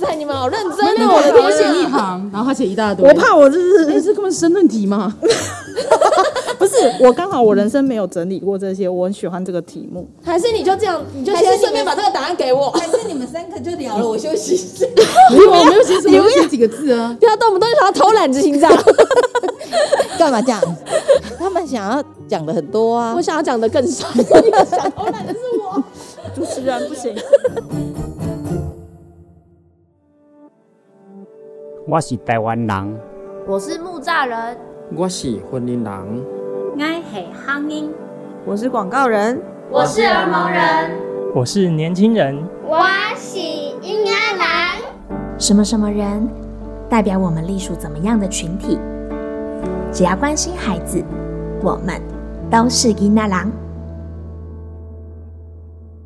塞，你们好认真哦！我的天啊！一行，然后他写一大堆。我怕我这是哎，这根本是申论题嘛。不是我刚好我人生没有整理过这些，我很喜欢这个题目。还是你就这样，你就先顺便把这个答案给我，还是你们三个就聊了，我休息一下。没有，我没有写什么，我写几个字啊。不要动不动就想要偷懒执行长。干嘛这样？他们想要讲的很多啊我。想要讲的更少，想偷懒的是我。主持人不行，我是台湾人，我是木栅人，我是婚姻人，我是乡音，我是广告人，我是儿盲人，我是年轻人，我是婴儿郎。什么什么人，代表我们隶属怎么样的群体？只要关心孩子，我们都是囡仔郎。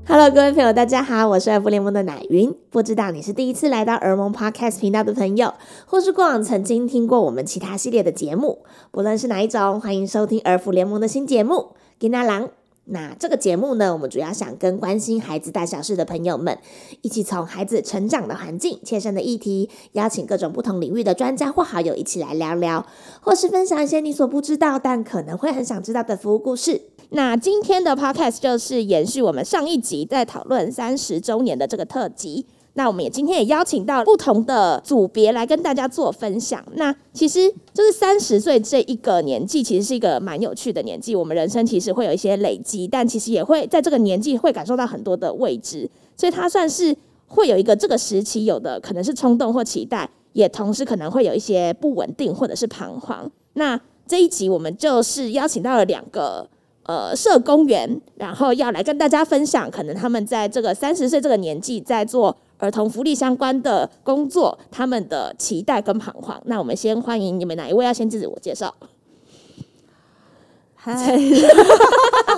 Hello，各位朋友，大家好，我是儿福联盟的奶云。不知道你是第一次来到儿盟 Podcast 频道的朋友，或是过往曾经听过我们其他系列的节目，不论是哪一种，欢迎收听儿福联盟的新节目《给那郎》。那这个节目呢，我们主要想跟关心孩子大小事的朋友们，一起从孩子成长的环境、切身的议题，邀请各种不同领域的专家或好友一起来聊聊，或是分享一些你所不知道但可能会很想知道的服务故事。那今天的 podcast 就是延续我们上一集在讨论三十周年的这个特辑。那我们也今天也邀请到不同的组别来跟大家做分享。那其实就是三十岁这一个年纪，其实是一个蛮有趣的年纪。我们人生其实会有一些累积，但其实也会在这个年纪会感受到很多的未知，所以它算是会有一个这个时期有的可能是冲动或期待，也同时可能会有一些不稳定或者是彷徨。那这一集我们就是邀请到了两个呃社工员，然后要来跟大家分享，可能他们在这个三十岁这个年纪在做儿童福利相关的工作，他们的期待跟彷徨。那我们先欢迎你们哪一位要先自我介绍？嗨，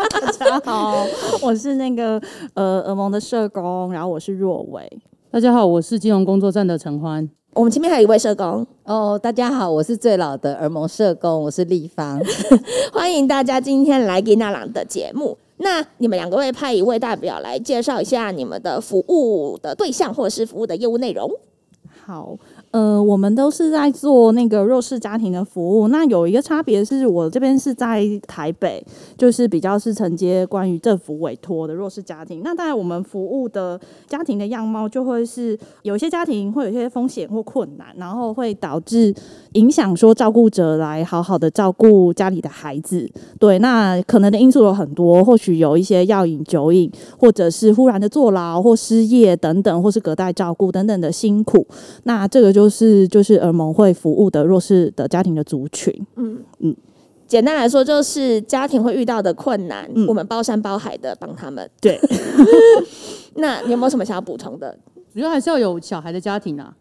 大家好，我是那个呃俄蒙的社工，然后我是若伟。大家好，我是金融工作站的陈欢。我们前面还有一位社工，哦，大家好，我是最老的儿盟社工，我是立方。欢迎大家今天来给那朗的节目。那你们两个会派一位代表来介绍一下你们的服务的对象或者是服务的业务内容。好，呃，我们都是在做那个弱势家庭的服务。那有一个差别是我这边是在台北，就是比较是承接关于政府委托的弱势家庭。那当然，我们服务的家庭的样貌就会是有一些家庭会有一些风险或困难，然后会导致影响说照顾者来好好的照顾家里的孩子。对，那可能的因素有很多，或许有一些药瘾、酒瘾，或者是忽然的坐牢或失业等等，或是隔代照顾等等的辛苦。那这个就是就是儿盟会服务的弱势的家庭的族群。嗯嗯简单来说，就是家庭会遇到的困难，嗯我们包山包海的帮他们。对，那你有没有什么想要补充的？主要还是要有小孩的家庭啊。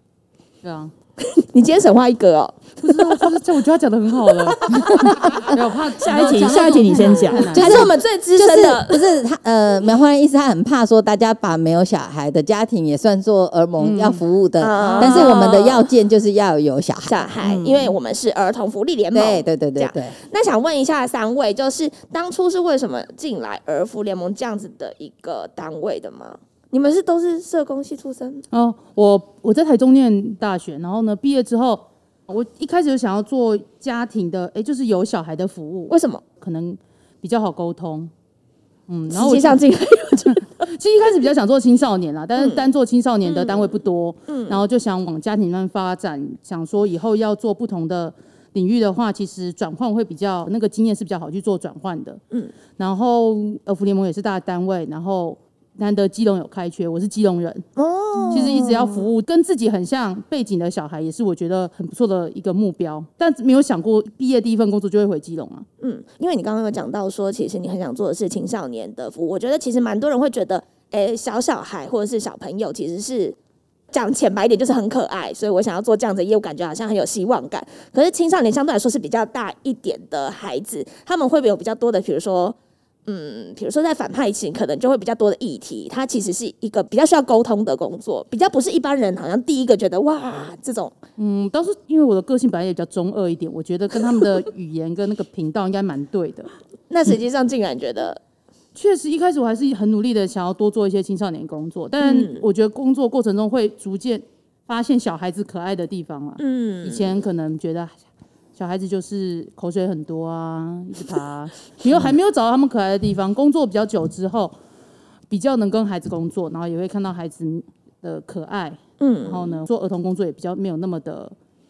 对啊，你今天省话一格哦，不是这，我觉得他讲的很好了。没有怕下一题下一题你先讲太难还是我们最资就是深的？不是他呃，苗花的意思，他很怕说大家把没有小孩的家庭也算作儿盟要服务的，嗯但是我们的要件就是要有小孩。小孩，因为我们是儿童福利联盟。对对对这样对对，那想问一下三位，就是当初是为什么进来儿福联盟这样子的一个单位的吗？你们是都是社工系出身？哦，我我在台中念大学，然后呢，毕业之后，我一开始就想要做家庭的，哎，就是有小孩的服务，为什么？可能比较好沟通。嗯，然后实我际上进其实一开始比较想做青少年啦，但是单做青少年的单位不多，嗯然后就想往家庭慢慢发展，想说以后要做不同的领域的话，其实转换会比较那个经验是比较好去做转换的。嗯嗯，然后呃福联盟也是大单位，然后难得基隆有开缺，我是基隆人，哦其实一直要服务跟自己很像背景的小孩，也是我觉得很不错的一个目标，但没有想过毕业第一份工作就会回基隆啊。嗯，因为你刚刚有讲到说，其实你很想做的是青少年的服务。我觉得其实蛮多人会觉得，诶，小小孩或者是小朋友其实是讲浅白一点，就是很可爱，所以我想要做这样子的业务，感觉好像很有希望感。可是青少年相对来说是比较大一点的孩子，他们会不会有比较多的，比如说。嗯，比如说在反派情，可能就会比较多的议题，它其实是一个比较需要沟通的工作，比较不是一般人好像第一个觉得哇这种嗯，倒是因为我的个性本来也比较中二一点，我觉得跟他们的语言跟那个频道应该蛮对的。那实际上竟然觉得确实，一开始我还是很努力的想要多做一些青少年工作，但嗯我觉得工作过程中会逐渐发现小孩子可爱的地方啊。嗯以前可能觉得小孩子就是口水很多啊，一直爬，你又还没有找到他们可爱的地方。工作比较久之后，比较能跟孩子工作，然后也会看到孩子的可爱，嗯然后呢，做儿童工作也比较没有那么的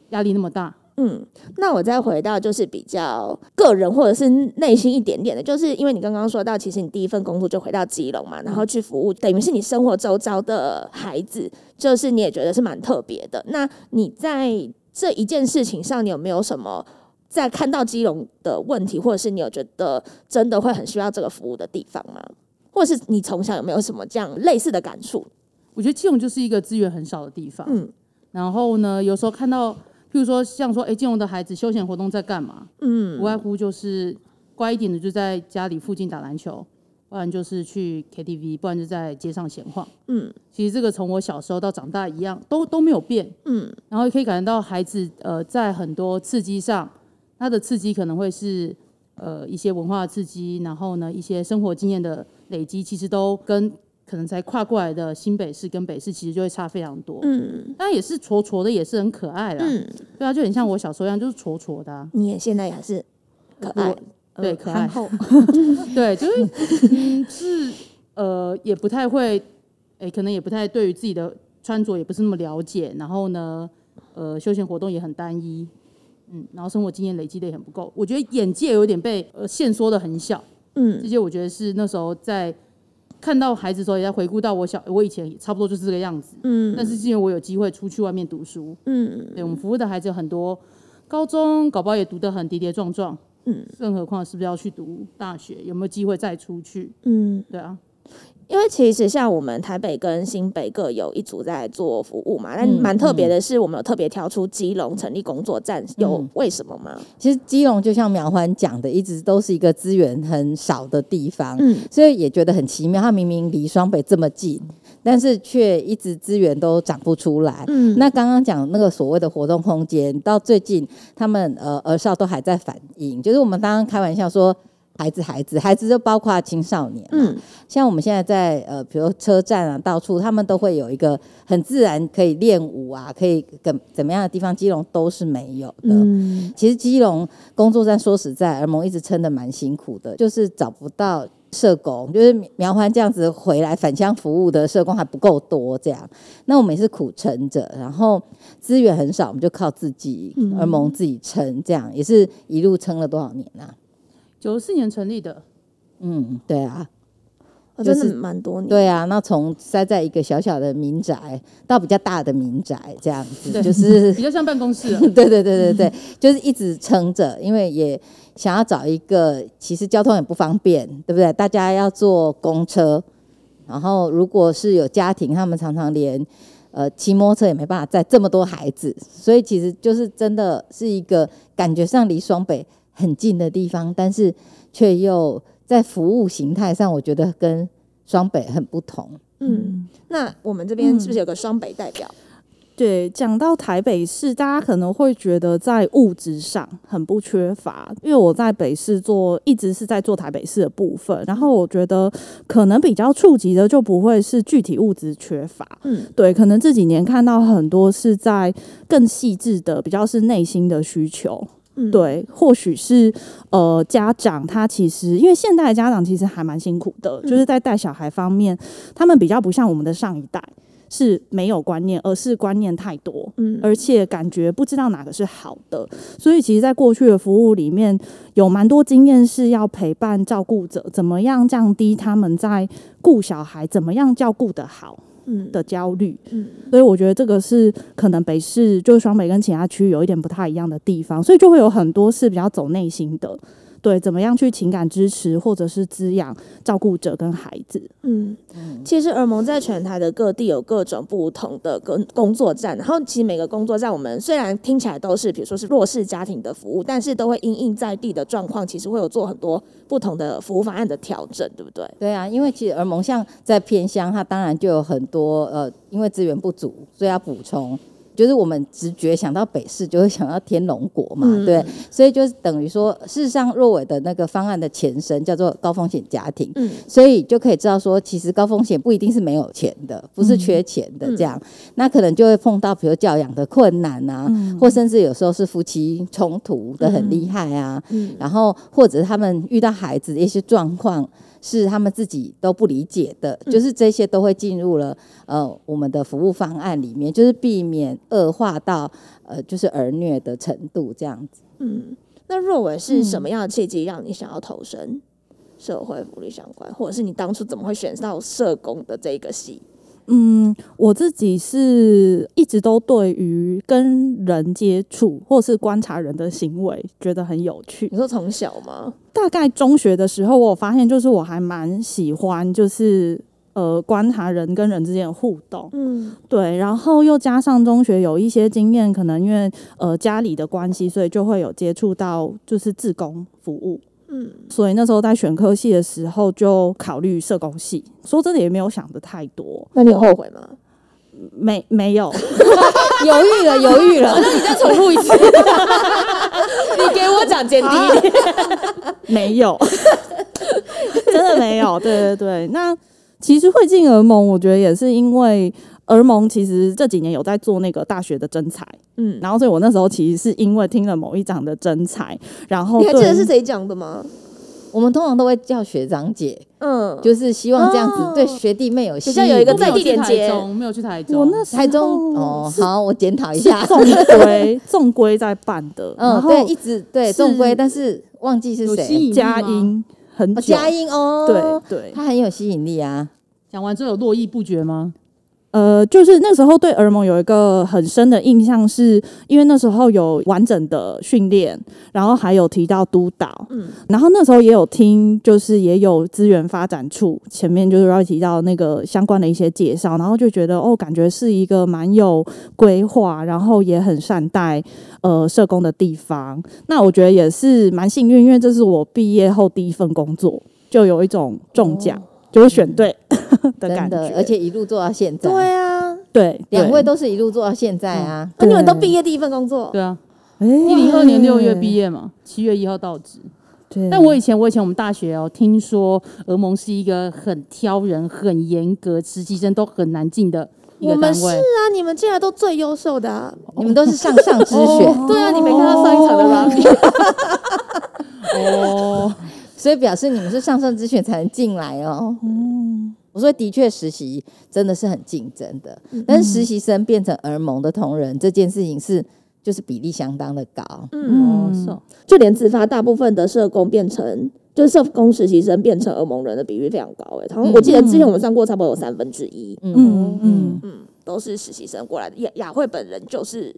压力那么大。嗯，那我再回到就是比较个人或者是内心一点点的，就是因为你刚刚说到，其实你第一份工作就回到基隆嘛，然后去服务，等于是你生活周遭的孩子，就是你也觉得是蛮特别的。那你在这一件事情上，你有没有什么在看到基隆的问题，或者是你有觉得真的会很需要这个服务的地方吗？或者是你从小有没有什么这样类似的感触？我觉得基隆就是一个资源很少的地方，嗯然后呢，有时候看到，譬如说像说，哎，基隆的孩子休闲活动在干嘛？嗯无外乎就是乖一点的就在家里附近打篮球，不然就是去 KTV，不然就在街上闲晃。嗯其实这个从我小时候到长大一样，都都没有变。嗯然后可以感觉到孩子呃在很多刺激上，他的刺激可能会是呃一些文化的刺激，然后呢一些生活经验的累积，其实都跟可能才跨过来的新北市跟北市其实就会差非常多。嗯但也是挫挫的，也是很可爱啦。嗯，对啊，就很像我小时候一样，就是挫挫的、啊。你也现在也是可爱我。对，呃可爱。对，就是嗯是呃，也不太会，诶，可能也不太对于自己的穿着也不是那么了解，然后呢，呃，休闲活动也很单一，嗯，然后生活经验累积的也很不够，我觉得眼界有点被呃限缩的很小，嗯。这些我觉得是那时候在看到孩子的时候，也在回顾到我小我以前也差不多就是这个样子，嗯。但是是因为我有机会出去外面读书，嗯。对我们服务的孩子有很多，高中搞不好也读得很跌跌撞撞，嗯，更何况是不是要去读大学，有没有机会再出去？嗯，对啊，因为其实像我们台北跟新北各有一组在做服务嘛，但嗯蛮特别的是，我们有特别挑出基隆成立工作站，有嗯为什么吗？其实基隆就像苗欢讲的，一直都是一个资源很少的地方，嗯所以也觉得很奇妙。它明明离双北这么近，但是却一直资源都长不出来。嗯那刚刚讲那个所谓的活动空间，到最近他们呃儿少都还在反映，就是我们刚刚开玩笑说。孩子，孩子，孩子就包括青少年、嗯，嗯像我们现在在呃，比如车站啊，到处他们都会有一个很自然可以练舞啊，可以跟怎么样的地方，基隆都是没有的。嗯其实基隆工作站说实在，儿盟一直撑得蛮辛苦的，就是找不到社工，就是苗欢这样子回来返乡服务的社工还不够多，这样。那我们也是苦撑着，然后资源很少，我们就靠自己嗯儿盟自己撑，这样也是一路撑了多少年啊？九四年成立的，嗯，对啊，就是的蛮多年。对啊，那从塞在一个小小的民宅到比较大的民宅，这样子就是 比较像办公室啊。对对对对对，就是一直撑着，因为也想要找一个，其实交通也不方便，对不对？大家要坐公车，然后如果是有家庭，他们常常连呃骑摩托车也没办法载这么多孩子，所以其实就是真的是一个感觉上离双北很近的地方，但是却又在服务形态上，我觉得跟双北很不同。嗯，那我们这边是不是有个双北代表？对，讲到台北市，大家可能会觉得在物质上很不缺乏，因为我在北市做，一直是在做台北市的部分，然后我觉得可能比较触及的就不会是具体物质缺乏，嗯对，可能这几年看到很多是在更细致的，比较是内心的需求，嗯，对，或许是呃家长他其实因为现代的家长其实还蛮辛苦的，嗯就是在带小孩方面，他们比较不像我们的上一代是没有观念，而是观念太多。嗯。而且感觉不知道哪个是好的，所以其实，在过去的服务里面，有蛮多经验是要陪伴照顾者，怎么样降低他们在顾小孩，怎么样照顾得好嗯的焦虑。嗯。所以我觉得这个是可能北市就是双北跟其他区域有一点不太一样的地方，所以就会有很多是比较走内心的，对，怎么样去情感支持或者是滋养照顾者跟孩子。嗯，其实儿盟在全台的各地有各种不同的工工作站，然后其实每个工作站我们虽然听起来都是比如说是弱势家庭的服务，但是都会因应在地的状况，其实会有做很多不同的服务方案的调整，对不对？对啊，因为其实儿盟像在偏乡，它当然就有很多呃，因为资源不足，所以要补充就是我们直觉想到北市就会想到天龙国嘛，嗯。对，所以就是等于说，事实上若伟的那个方案的前身叫做高风险家庭，嗯。所以就可以知道说，其实高风险不一定是没有钱的，不是缺钱的这样，那可能就会碰到比如教养的困难啊，或甚至有时候是夫妻冲突的很厉害啊，嗯。然后或者他们遇到孩子的一些状况。是他们自己都不理解的，就是这些都会进入了呃我们的服务方案里面，就是避免恶化到呃就是儿虐的程度这样子。嗯，那若伟是什么样的契机让你想要投身社会福利相关，或者是你当初怎么会选到社工的这个系？嗯，我自己是一直都对于跟人接触或是观察人的行为觉得很有趣你。说从小吗？大概中学的时候，我发现就是我还蛮喜欢就是呃观察人跟人之间的互动。嗯对，然后又加上中学有一些经验，可能因为呃家里的关系，所以就会有接触到就是自工服务。嗯，所以那时候在选科系的时候，就考虑社工系。说真的，也没有想的太多，那你有后悔吗？没没有。犹豫了，犹豫了，那你再重复一次，你给我讲简低一点。没有，真的没有。对对对，那其实会进而盟，我觉得也是因为儿盟其实这几年有在做那个大学的征才，嗯，然后所以我那时候其实是因为听了某一场的征才，然后你还记得是谁讲的吗？我们通常都会叫学长姐，嗯，就是希望这样哦子对学弟妹有吸比较引力。有一个在地我没有去连接台中，没有去台中。我那时候台中哦，好，我检讨一下。纵规纵规在办的，然嗯，后对，一直对是正规，但是忘记是谁。佳音很佳音哦，对，对，他很有吸引力啊。讲完之后有络绎不绝吗？呃，就是那时候对儿盟有一个很深的印象是，因为那时候有完整的训练，然后还有提到督导，嗯然后那时候也有听，就是也有资源发展处前面就是要提到那个相关的一些介绍，然后就觉得哦，感觉是一个蛮有规划，然后也很善待呃社工的地方。那我觉得也是蛮幸运，因为这是我毕业后第一份工作，就有一种中奖。就是选对 的感觉，真的，而且一路做到现在。对啊，对两位都是一路做到现在啊。那你们都毕业第一份工作，对啊，哎一零二年六月毕业嘛，七月一号到职。对但我以前，我以前我们大学哦，听说俄盟是一个很挑人、很严格，实习生都很难进的一我们是个单位。啊，你们进来都最优秀的啊。你们都是上上之选，对啊，你没看到上一场的 Rami？哦，所以表示你们是上上之选才能进来哦。我说的确，实习真的是很竞争的，但是实习生变成儿盟的同仁这件事情是就是比例相当的高。嗯，就连自发大部分的社工变成，就是社工实习生变成俄蒙人的比率非常高诶、好像我记得之前我们上过差不多有三分之一，嗯嗯嗯，嗯，都是实习生过来的。雅雅慧本人就是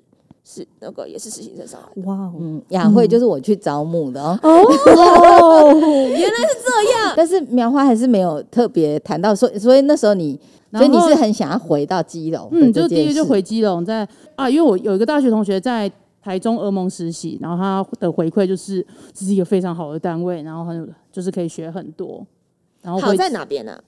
是那个也是实习生上来的。哇哦，嗯，雅慧就是我去招募的哦，哦，原来是这样。但是苗花还是没有特别谈到，所以所以那时候你，所以你是很想要回到基隆嗯，就第一个就回基隆，在啊，因为我有一个大学同学在台中俄盟实习，然后他的回馈就是这是一个非常好的单位，然后很有就是可以学很多，然后好在哪边呢、啊？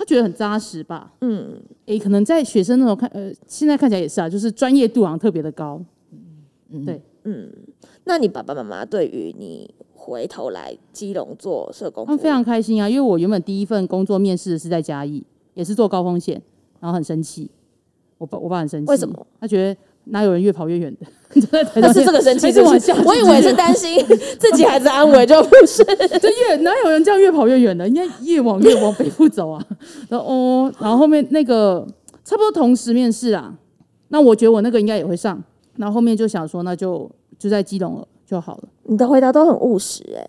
他觉得很扎实吧？嗯，诶，可能在学生那种看，呃，现在看起来也是啊，就是专业度好像特别的高。嗯。对。嗯。那你爸爸妈妈对于你回头来基隆做社工，他们非常开心啊，因为我原本第一份工作面试的是在嘉义，也是做高风险，然后很生气，我爸我爸很生气，为什么？他觉得哪有人越跑越远的？是这个生气还是不是是往下？我以为是担心 自己孩子安危，就不是。就越哪有人这样越跑越远的？应该越往越往北部走啊。然后哦，然后后面那个差不多同时面试啊，那我觉得我那个应该也会上。然后后面就想说，那就就在基隆了就好了。你的回答都很务实哎、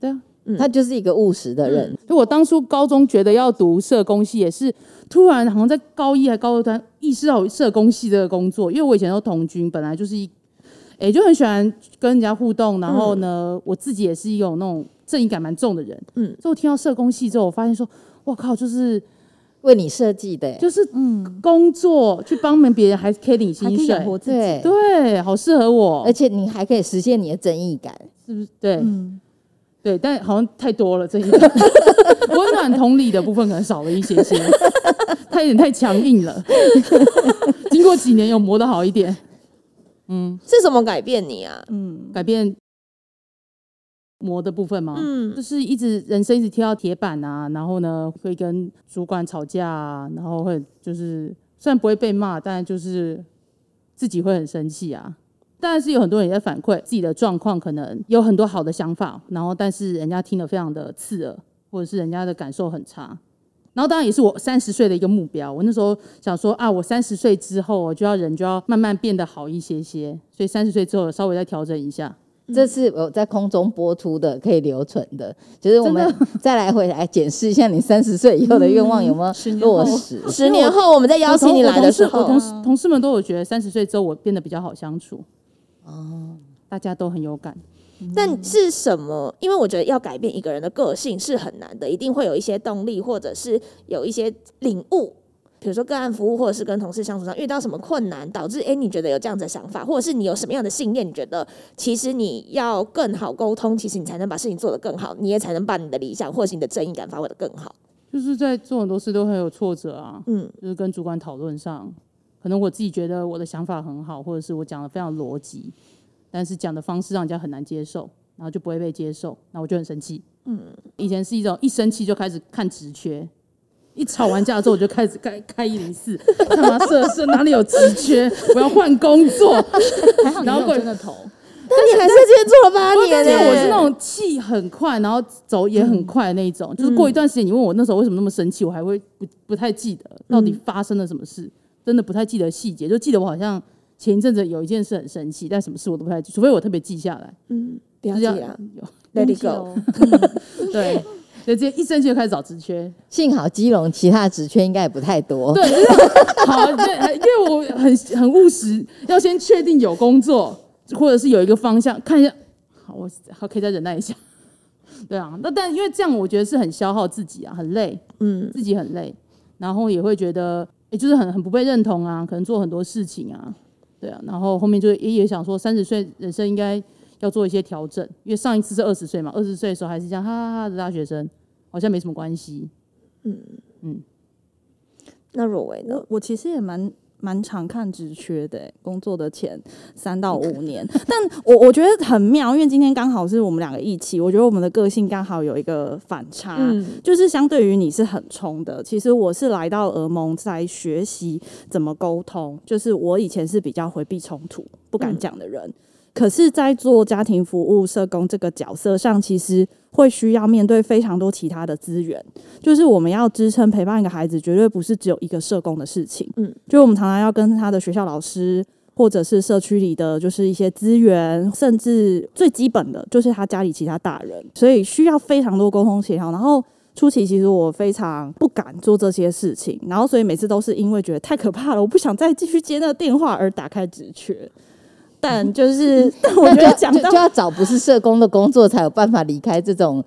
对啊，他就是一个务实的人，就我当初高中觉得要读社工系，也是突然好像在高一还高二端意识到社工系这个工作，因为我以前都童军，本来就是一，哎、就很喜欢跟人家互动，然后呢，我自己也是有那种正义感蛮重的人，嗯。嗯，所以我听到社工系之后，我发现说，我靠，就是为你设计的。欸，就是工作去帮忙别人，还可以领还薪水，对，对，好适合我。而，且你还可以实现你的正义感。是不是？对，嗯，对，但好像太多了，这一个 温暖同理的部分可能少了一些些，太太有点太强硬了。经过几年有磨得好一点，嗯，是什么改变你啊？嗯，改变磨的部分吗？嗯就是一直人生一直贴到铁板啊，然后呢会跟主管吵架啊，然后会就是虽然不会被骂，但就是自己会很生气啊。当然是有很多人也在反馈自己的状况，可能有很多好的想法，然后但是人家听得非常的刺耳，或者是人家的感受很差。然后当然也是我三十岁的一个目标，我那时候想说啊，我三十岁之后我就要人就要慢慢变得好一些些，所以三十岁之后稍微再调整一下。这是我在空中播出的，可以留存的。就是我们再来回来检视一下你三十岁以后的愿望有没有落实。十年后我们再邀请你来的时候，同事同事们都有觉得三十岁之后我变得比较好相处。哦，大家都很有感。但是什么？因为我觉得要改变一个人的个性是很难的，一定会有一些动力，或者是有一些领悟。比如说个案服务，或者是跟同事相处上遇到什么困难，导致诶你觉得有这样子的想法，或者是你有什么样的信念，你觉得其实你要更好沟通，其实你才能把事情做得更好，你也才能把你的理想或者是你的正义感发挥得更好。就是在做很多事都很有挫折啊，嗯，就是跟主管讨论上，可能我自己觉得我的想法很好，或者是我讲的非常逻辑，但是讲的方式让人家很难接受，然后就不会被接受，那我就很生气。嗯，以前是一种一生气就开始看直缺。一吵完架之后，我就开始开开一零四，干嘛设设哪里有直缺，我要换工作。还好你没有真的投，但你还是今天做了八年对，呢。我是那种气很快，然后走也很快的那一种。就是过一段时间，你问我那时候为什么那么生气，我还会不不太记得到底发生了什么事，真的不太记得细节，就记得我好像前一阵子有一件事很生气，但什么事我都不太记，除非我特别记下来。嗯，不要记了有，Let it go。对，所以直接一生气就开始找职缺。幸好基隆其他的职缺应该也不太多。对，就 是好，对，因为我很很务实，要先确定有工作，或者是有一个方向，看一下。好，我好可以再忍耐一下。对啊，那但因为这样，我觉得是很消耗自己啊，很累，嗯，自己很累，然后也会觉得，也就是很很不被认同啊，可能做很多事情啊，对啊，然后后面就也也想说，三十岁人生应该要做一些调整，因为上一次是二十岁嘛，二十岁的时候还是这样哈哈哈的大学生，好像没什么关系。嗯嗯那若维呢我？我其实也蛮蛮常看职缺的欸，工作的前三到五年。但我我觉得很妙，因为今天刚好是我们两个一起，我觉得我们的个性刚好有一个反差，嗯就是相对于你是很冲的，其实我是来到俄蒙在学习怎么沟通，就是我以前是比较回避冲突、不敢讲的人。可是，在做家庭服务社工这个角色上，其实会需要面对非常多其他的资源，就是我们要支撑陪伴一个孩子，绝对不是只有一个社工的事情。嗯嗯，就我们常常要跟他的学校老师，或者是社区里的，就是一些资源，甚至最基本的就是他家里其他大人，所以需要非常多沟通协调。然后初期其实我非常不敢做这些事情，然后所以每次都是因为觉得太可怕了，我不想再继续接那个电话而打开直缺。但 就是，但我觉得讲到要找不是社工的工作，才有办法离开这种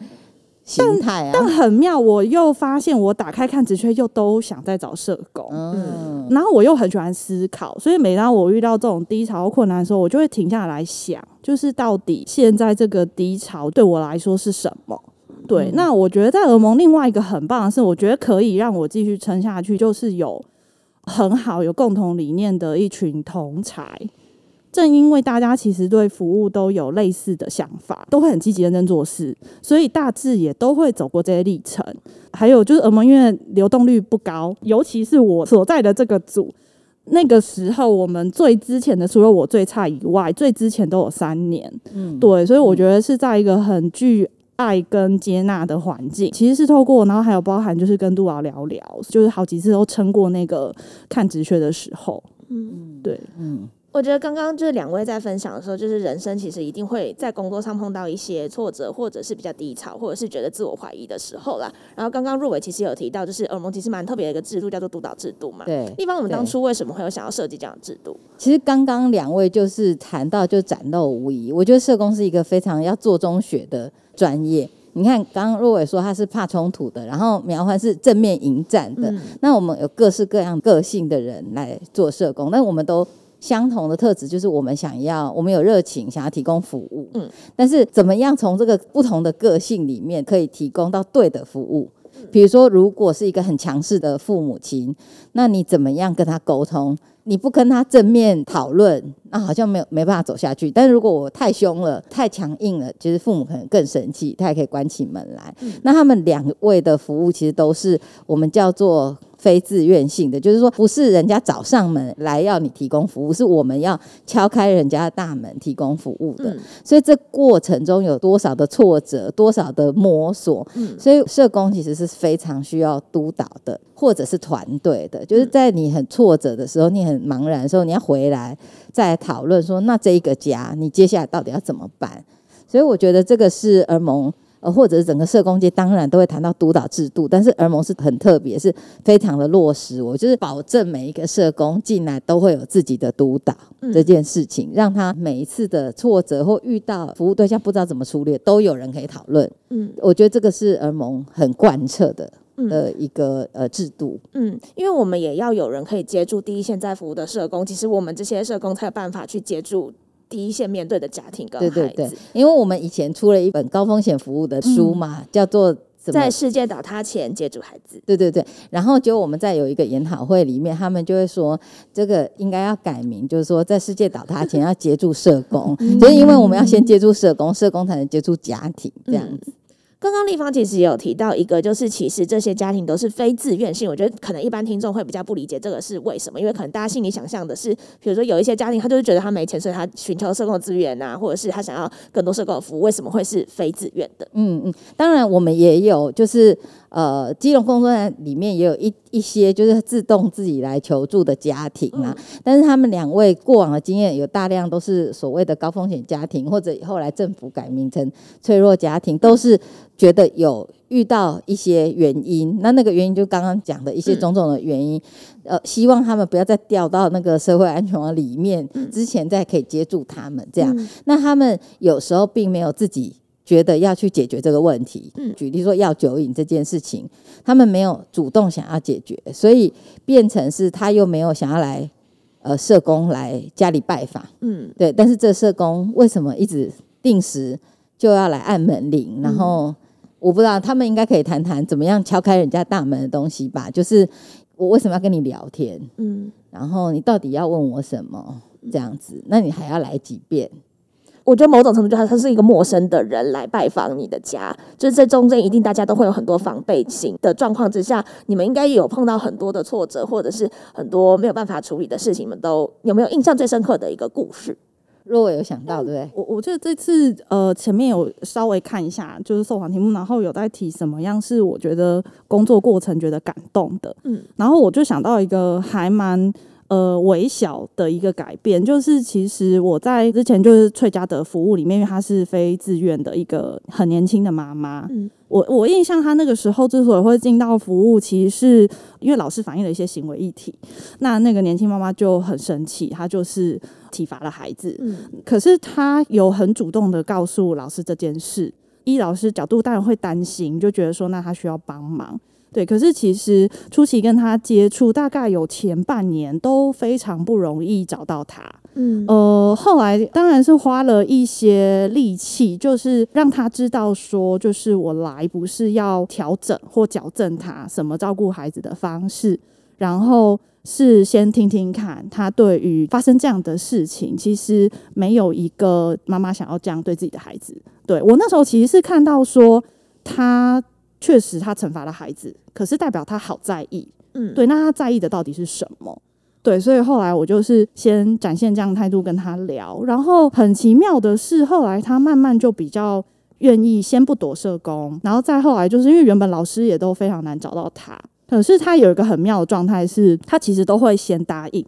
形态啊但啊。很妙，我又发现我打开看职缺，又都想再找社工。嗯，然后我又很喜欢思考，所以每当我遇到这种低潮或困难的时候，我就会停下来想，就是到底现在这个低潮对我来说是什么？对，那我觉得在俄盟另外一个很棒的是，我觉得可以让我继续撑下去，就是有很好有共同理念的一群同才。正因为大家其实对服务都有类似的想法，都会很积极认真做事，所以大致也都会走过这些历程。还有就是我们因为流动率不高，尤其是我所在的这个组，那个时候我们最之前的除了我最差以外，最之前都有三年。嗯对，所以我觉得是在一个很具爱跟接纳的环境，其实是透过，然后还有包含就是跟杜老聊聊，就是好几次都撑过那个看直缺的时候。嗯，对，嗯，我觉得刚刚就是两位在分享的时候，就是人生其实一定会在工作上碰到一些挫折，或者是比较低潮，或者是觉得自我怀疑的时候啦。然后刚刚若伟其实有提到，就是耳盟其实蛮特别的一个制度，叫做督导制度嘛。对。一般我们当初为什么会有想要设计这样的制度？其实刚刚两位就是谈到就展露无遗，我觉得社工是一个非常要做中学的专业。你看，刚刚若伟说他是怕冲突的，然后苗欢是正面迎战的。嗯那我们有各式各样个性的人来做社工，那我们都相同的特质，就是我们想要，我们有热情，想要提供服务。嗯嗯，但是怎么样从这个不同的个性里面可以提供到对的服务？比如说，如果是一个很强势的父母亲，那你怎么样跟他沟通？你不跟他正面讨论，那好像没有没办法走下去。但是如果我太凶了、太强硬了，其实父母可能更生气，他也可以关起门来。那他们两位的服务其实都是我们叫做。非自愿性的，就是说不是人家找上门来要你提供服务，是我们要敲开人家的大门提供服务的。所以这过程中有多少的挫折，多少的摸索，所以社工其实是非常需要督导的，或者是团队的。就是在你很挫折的时候，你很茫然的时候，你要回来再讨论说，那这一个家你接下来到底要怎么办？所以我觉得这个是儿盟。呃，或者是整个社工界，当然都会谈到督导制度，但是儿盟是很特别，是非常的落实。我就是保证每一个社工进来都会有自己的督导这件事情，让他每一次的挫折或遇到服务对象不知道怎么处理，都有人可以讨论。嗯，我觉得这个是儿盟很贯彻的的一个呃制度。嗯，因为我们也要有人可以接住第一线在服务的社工，其实我们这些社工才有办法去接住。第一线面对的家庭跟孩子，对。对对，因为我们以前出了一本高风险服务的书嘛，叫做《在世界倒塌前接住孩子》。对对对，然后就我们在有一个研讨会里面，他们就会说，这个应该要改名，就是说在世界倒塌前要接住社工，就是因为我们要先接住社工，社工才能接住家庭这样子。刚刚立方其实也有提到一个，就是其实这些家庭都是非自愿性。我觉得可能一般听众会比较不理解这个是为什么，因为可能大家心里想象的是，比如说有一些家庭他就是觉得他没钱，所以他寻求社工资源啊，或者是他想要更多社工服务，为什么会是非自愿的？嗯嗯，当然我们也有就是。呃，基隆工作站里面也有一一些就是自动自己来求助的家庭啊，但是他们两位过往的经验有大量都是所谓的高风险家庭，或者后来政府改名称脆弱家庭，都是觉得有遇到一些原因，那那个原因就刚刚讲的一些种种的原因，呃，希望他们不要再掉到那个社会安全网里面，之前再可以接住他们这样，那他们有时候并没有自己。觉得要去解决这个问题，嗯，举例说要酒瘾这件事情，他们没有主动想要解决，所以变成是他又没有想要来，呃，社工来家里拜访，嗯，对，但是这社工为什么一直定时就要来按门铃？然后我不知道他们应该可以谈谈怎么样敲开人家大门的东西吧？就是我为什么要跟你聊天？嗯，然后你到底要问我什么？这样子，那你还要来几遍？我觉得某种程度，就他他是一个陌生的人来拜访你的家，就是这中间一定大家都会有很多防备心的状况之下，你们应该有碰到很多的挫折，或者是很多没有办法处理的事情，你们都有没有印象最深刻的一个故事？若我有想到，对不对？我我觉得这次呃前面有稍微看一下，就是受访题目，然后有在提什么样是我觉得工作过程觉得感动的，嗯，然后我就想到一个还蛮。呃，微小的一个改变，就是其实我在之前就是翠家的服务里面，因为她是非自愿的一个很年轻的妈妈。嗯，我我印象她那个时候之所以会进到服务，其实是因为老师反映了一些行为议题。那那个年轻妈妈就很生气，她就是体罚了孩子。嗯，可是她有很主动的告诉老师这件事。一老师角度当然会担心，就觉得说那她需要帮忙。对，可是其实初期跟他接触，大概有前半年都非常不容易找到他。嗯，呃，后来当然是花了一些力气，就是让他知道说，就是我来不是要调整或矫正他什么照顾孩子的方式，然后是先听听看他对于发生这样的事情，其实没有一个妈妈想要这样对自己的孩子。对我那时候其实是看到说他。确实，他惩罚了孩子，可是代表他好在意，嗯，对。那他在意的到底是什么？对，所以后来我就是先展现这样态度跟他聊，然后很奇妙的是，后来他慢慢就比较愿意先不躲社工，然后再后来就是因为原本老师也都非常难找到他，可是他有一个很妙的状态是，他其实都会先答应，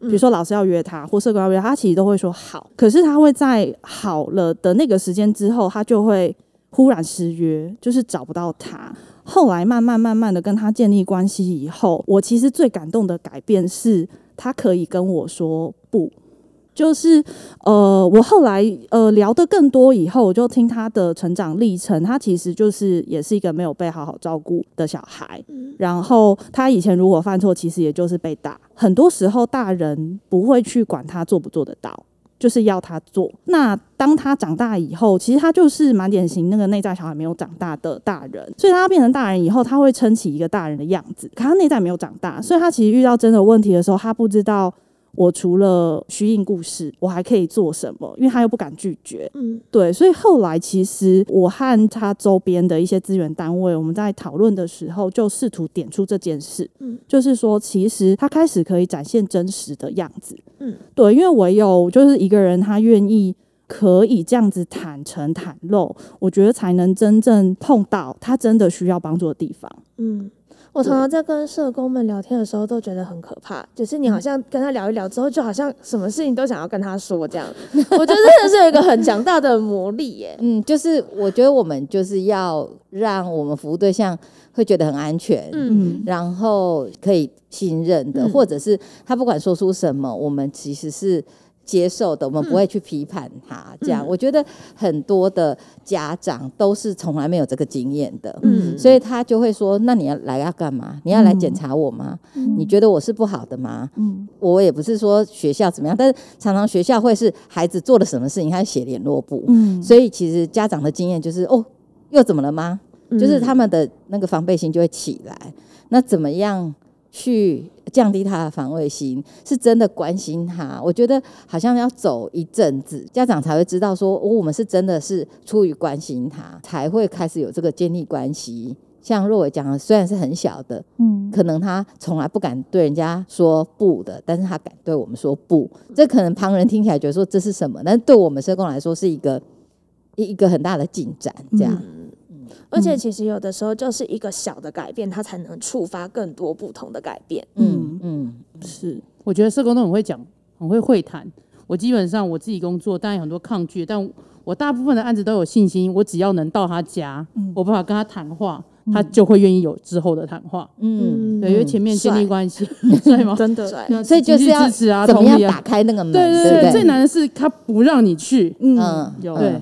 比如说老师要约他或社工要约他，其实都会说好，可是他会在好了的那个时间之后，他就会。忽然失约，就是找不到他。后来慢慢慢慢的跟他建立关系以后，我其实最感动的改变是，他可以跟我说不。就是呃，我后来呃聊的更多以后，我就听他的成长历程。他其实就是也是一个没有被好好照顾的小孩。然后他以前如果犯错，其实也就是被打。很多时候大人不会去管他做不做得到。就是要他做。那当他长大以后，其实他就是蛮典型那个内在小孩没有长大的大人，所以他变成大人以后，他会撑起一个大人的样子，可他内在没有长大，所以他其实遇到真的问题的时候，他不知道。我除了虚应故事，我还可以做什么？因为他又不敢拒绝，嗯，对，所以后来其实我和他周边的一些资源单位，我们在讨论的时候，就试图点出这件事，嗯，就是说，其实他开始可以展现真实的样子，嗯，对，因为唯有就是一个人他愿意可以这样子坦诚袒露，我觉得才能真正碰到他真的需要帮助的地方，嗯。我常常在跟社工们聊天的时候，都觉得很可怕。就是你好像跟他聊一聊之后，就好像什么事情都想要跟他说这样。我觉得真的是有一个很强大的魔力耶。嗯，就是我觉得我们就是要让我们服务对象会觉得很安全，嗯，然后可以信任的，或者是他不管说出什么，我们其实是。接受的，我们不会去批判他。这样，我觉得很多的家长都是从来没有这个经验的，嗯，所以他就会说：“那你要来要干嘛？你要来检查我吗？你觉得我是不好的吗？”嗯，我也不是说学校怎么样，但是常常学校会是孩子做了什么事情，他写联络簿，嗯，所以其实家长的经验就是：哦，又怎么了吗？就是他们的那个防备心就会起来。那怎么样去？降低他的防卫心，是真的关心他。我觉得好像要走一阵子，家长才会知道说，我们是真的是出于关心他，才会开始有这个建立关系。像若伟讲的，虽然是很小的，嗯，可能他从来不敢对人家说不的，但是他敢对我们说不。这可能旁人听起来觉得说这是什么，但是对我们社工来说是一个一一个很大的进展，这样。而且其实有的时候就是一个小的改变，它才能触发更多不同的改变。嗯嗯，是，我觉得社工都很会讲，很会会谈。我基本上我自己工作，当然有很多抗拒，但我大部分的案子都有信心。我只要能到他家，我办法跟他谈话，他就会愿意有之后的谈话。嗯，对，因为前面建立关系，对吗？真的，所以就是要怎么样打开那个门？对对对，最难的是他不让你去。嗯，有对。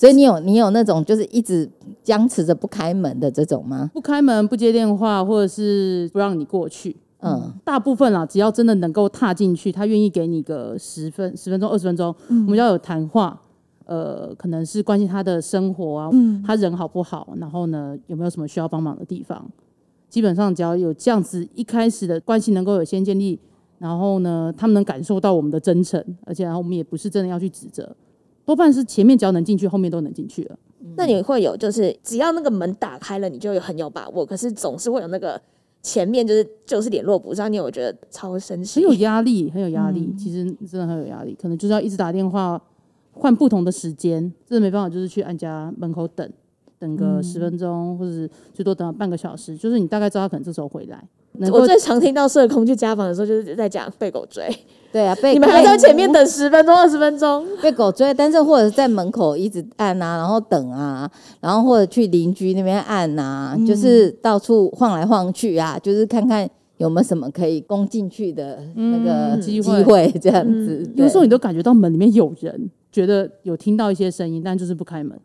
所以你有你有那种就是一直僵持着不开门的这种吗？不开门不接电话，或者是不让你过去。嗯，大部分啦，只要真的能够踏进去，他愿意给你个十分十分钟二十分钟，我们要有谈话。呃，可能是关心他的生活啊，他人好不好，然后呢有没有什么需要帮忙的地方？基本上只要有这样子一开始的关系能够有先建立，然后呢他们能感受到我们的真诚，而且然后我们也不是真的要去指责。多半是前面只要能进去，后面都能进去了。那你会有就是只要那个门打开了，你就有很有把握。可是总是会有那个前面就是就是联络不上，你我觉得超生气，很有压力，很有压力。其实真的很有压力，可能就是要一直打电话换不同的时间，真的没办法，就是去按家门口等等个十分钟，或者是最多等半个小时。就是你大概知道他可能这时候回来。我最常听到社工去家访的时候，就是在讲被狗追。对啊，被你们还在前面等十分钟、二十分钟，被狗追，但是或者在门口一直按啊，然后等啊，然后或者去邻居那边按啊，就是到处晃来晃去啊，就是看看有没有什么可以攻进去的那个机会，这样子。有时候你都感觉到门里面有人，觉得有听到一些声音，但就是不开门。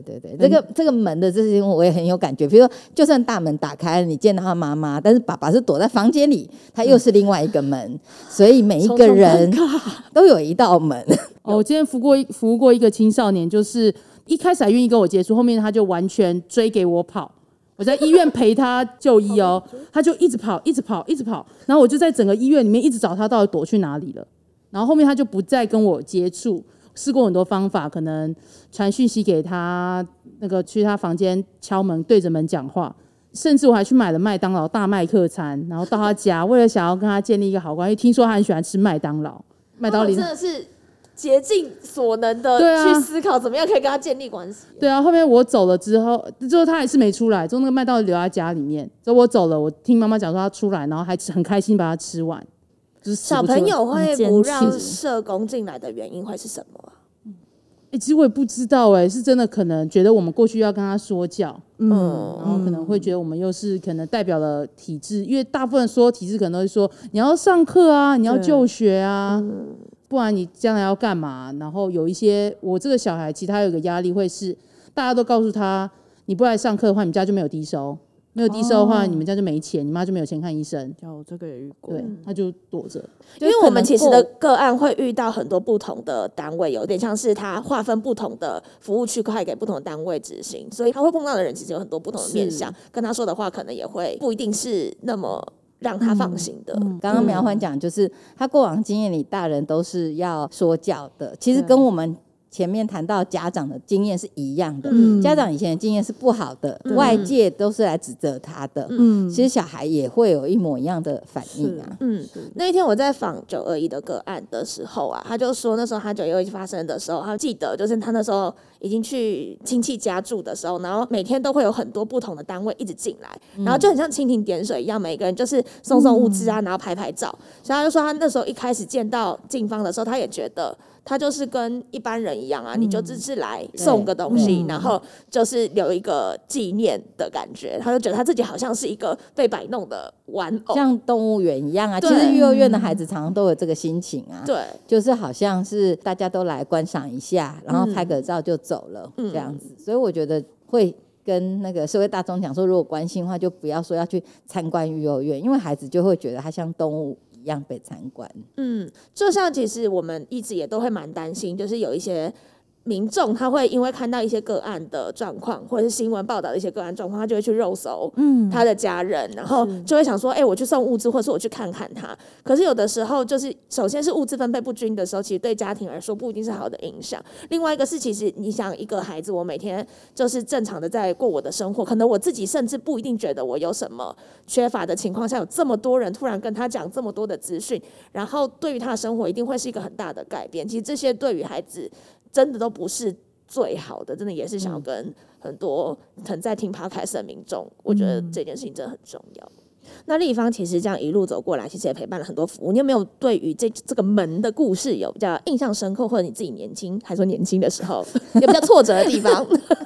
对对对，这个这个门的这些我也很有感觉。比如说，就算大门打开了，你见到他妈妈，但是爸爸是躲在房间里，他又是另外一个门，所以每一个人 都有一道门。哦，我今天服过服务过一个青少年，就是一开始还愿意跟我接触，后面他就完全追给我跑。我在医院陪他就医哦，他就一直跑，一直跑，一直跑，然后我就在整个医院里面一直找他，到底躲去哪里了。然后后面他就不再跟我接触。试过很多方法，可能传讯息给他，那个去他房间敲门，对着门讲话，甚至我还去买了麦当劳大麦克餐，然后到他家，为了想要跟他建立一个好关系。听说他很喜欢吃麦当劳，麦当劳真的是竭尽所能的去思考怎么样可以跟他建立关系。对啊，后面我走了之后，之后他还是没出来，就那个麦当劳留在家里面。之后我走了，我听妈妈讲说他出来，然后还很开心把它吃完。小朋友会不让社工进来的原因会是什么？哎，其实我也不知道，哎，是真的可能觉得我们过去要跟他说教，嗯，然后可能会觉得我们又是可能代表了体制，因为大部分说体制可能都会说你要上课啊，你要就学啊，不然你将来要干嘛？然后有一些我这个小孩，其他有个压力会是大家都告诉他，你不来上课的话，你家就没有低收。没有低收的话，哦你们家就没钱，你妈就没有钱看医生，有这个也遇过对，她就躲着。因为我们其实的过个案会遇到很多不同的单位，有点像是他划分不同的服务区块给不同的单位执行，所以他会碰到的人其实有很多不同的面向，跟他说的话可能也会不一定是那么让他放心的。刚刚苗欢讲，就是他过往经验里，大人都是要说教的，其实跟我们前面谈到家长的经验是一样的。嗯家长以前的经验是不好的，外界都是来指责他的。嗯其实小孩也会有一模一样的反应啊。嗯，那一天我在访九二一的个案的时候啊，他就说那时候他九二一发生的时候，他记得就是他那时候已经去亲戚家住的时候，然后每天都会有很多不同的单位一直进来，然后就很像蜻蜓点水一样，每个人就是送送物资啊，然后拍拍照。所以他就说他那时候一开始见到警方的时候，他也觉得。他就是跟一般人一样啊，你就只是来送个东西，然后就是留一个纪念的感觉。他就觉得他自己好像是一个被摆弄的玩偶，像动物园一样啊，其对实幼儿园的孩子常常都有这个心情啊。对，就是好像是大家都来观赏一下，然后嗯拍个照就走了、这样子，所以我觉得会跟那个社会大众讲说，如果关心的话，就不要说要去参观幼儿园，因为孩子就会觉得他像动物一样被参观。嗯，就像其实我们一直也都会蛮担心，就是有一些民众他会因为看到一些个案的状况，或者是新闻报道的一些个案状况，他就会去肉搜嗯他的家人，然后就会想说，哎、我去送物资，或者是我去看看他。可是有的时候，就是首先是物资分配不均的时候，其实对家庭来说不一定是好的影响。另外一个是，其实你想一个孩子，我每天就是正常的在过我的生活，可能我自己甚至不一定觉得我有什么缺乏的情况下，有这么多人突然跟他讲这么多的资讯，然后对于他的生活一定会是一个很大的改变。其实这些对于孩子真的都不是最好的，真的也是想要跟很多可能在听 podcast 的民众，我觉得这件事情真的很重要。那立方其实这样一路走过来，其实也陪伴了很多服务。你有没有对于这这个门的故事有比较印象深刻，或者你自己年轻还说年轻的时候 有比较挫折的地方？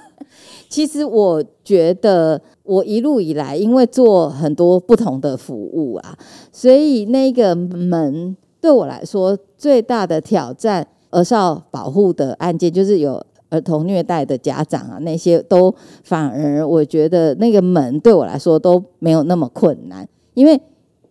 其实我觉得我一路以来，因为做很多不同的服务啊，所以那个门对我来说最大的挑战，儿少保护的案件就是有儿童虐待的家长啊，那些都反而我觉得那个门对我来说都没有那么困难，因为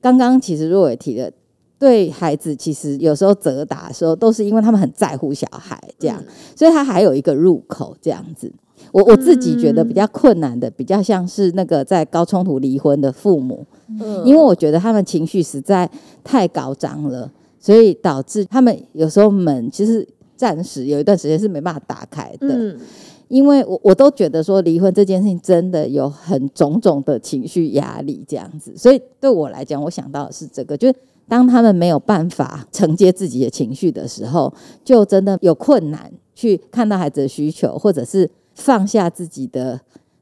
刚刚其实若伟提的。对孩子，其实有时候责打的时候，都是因为他们很在乎小孩，这样，所以他还有一个入口这样子。我我自己觉得比较困难的，比较像是那个在高冲突离婚的父母，嗯因为我觉得他们情绪实在太高涨了，所以导致他们有时候门其实暂时有一段时间是没办法打开的。嗯因为我我都觉得说离婚这件事情真的有很种种的情绪压力这样子，所以对我来讲，我想到的是这个，就是当他们没有办法承接自己的情绪的时候，就真的有困难去看到孩子的需求，或者是放下自己的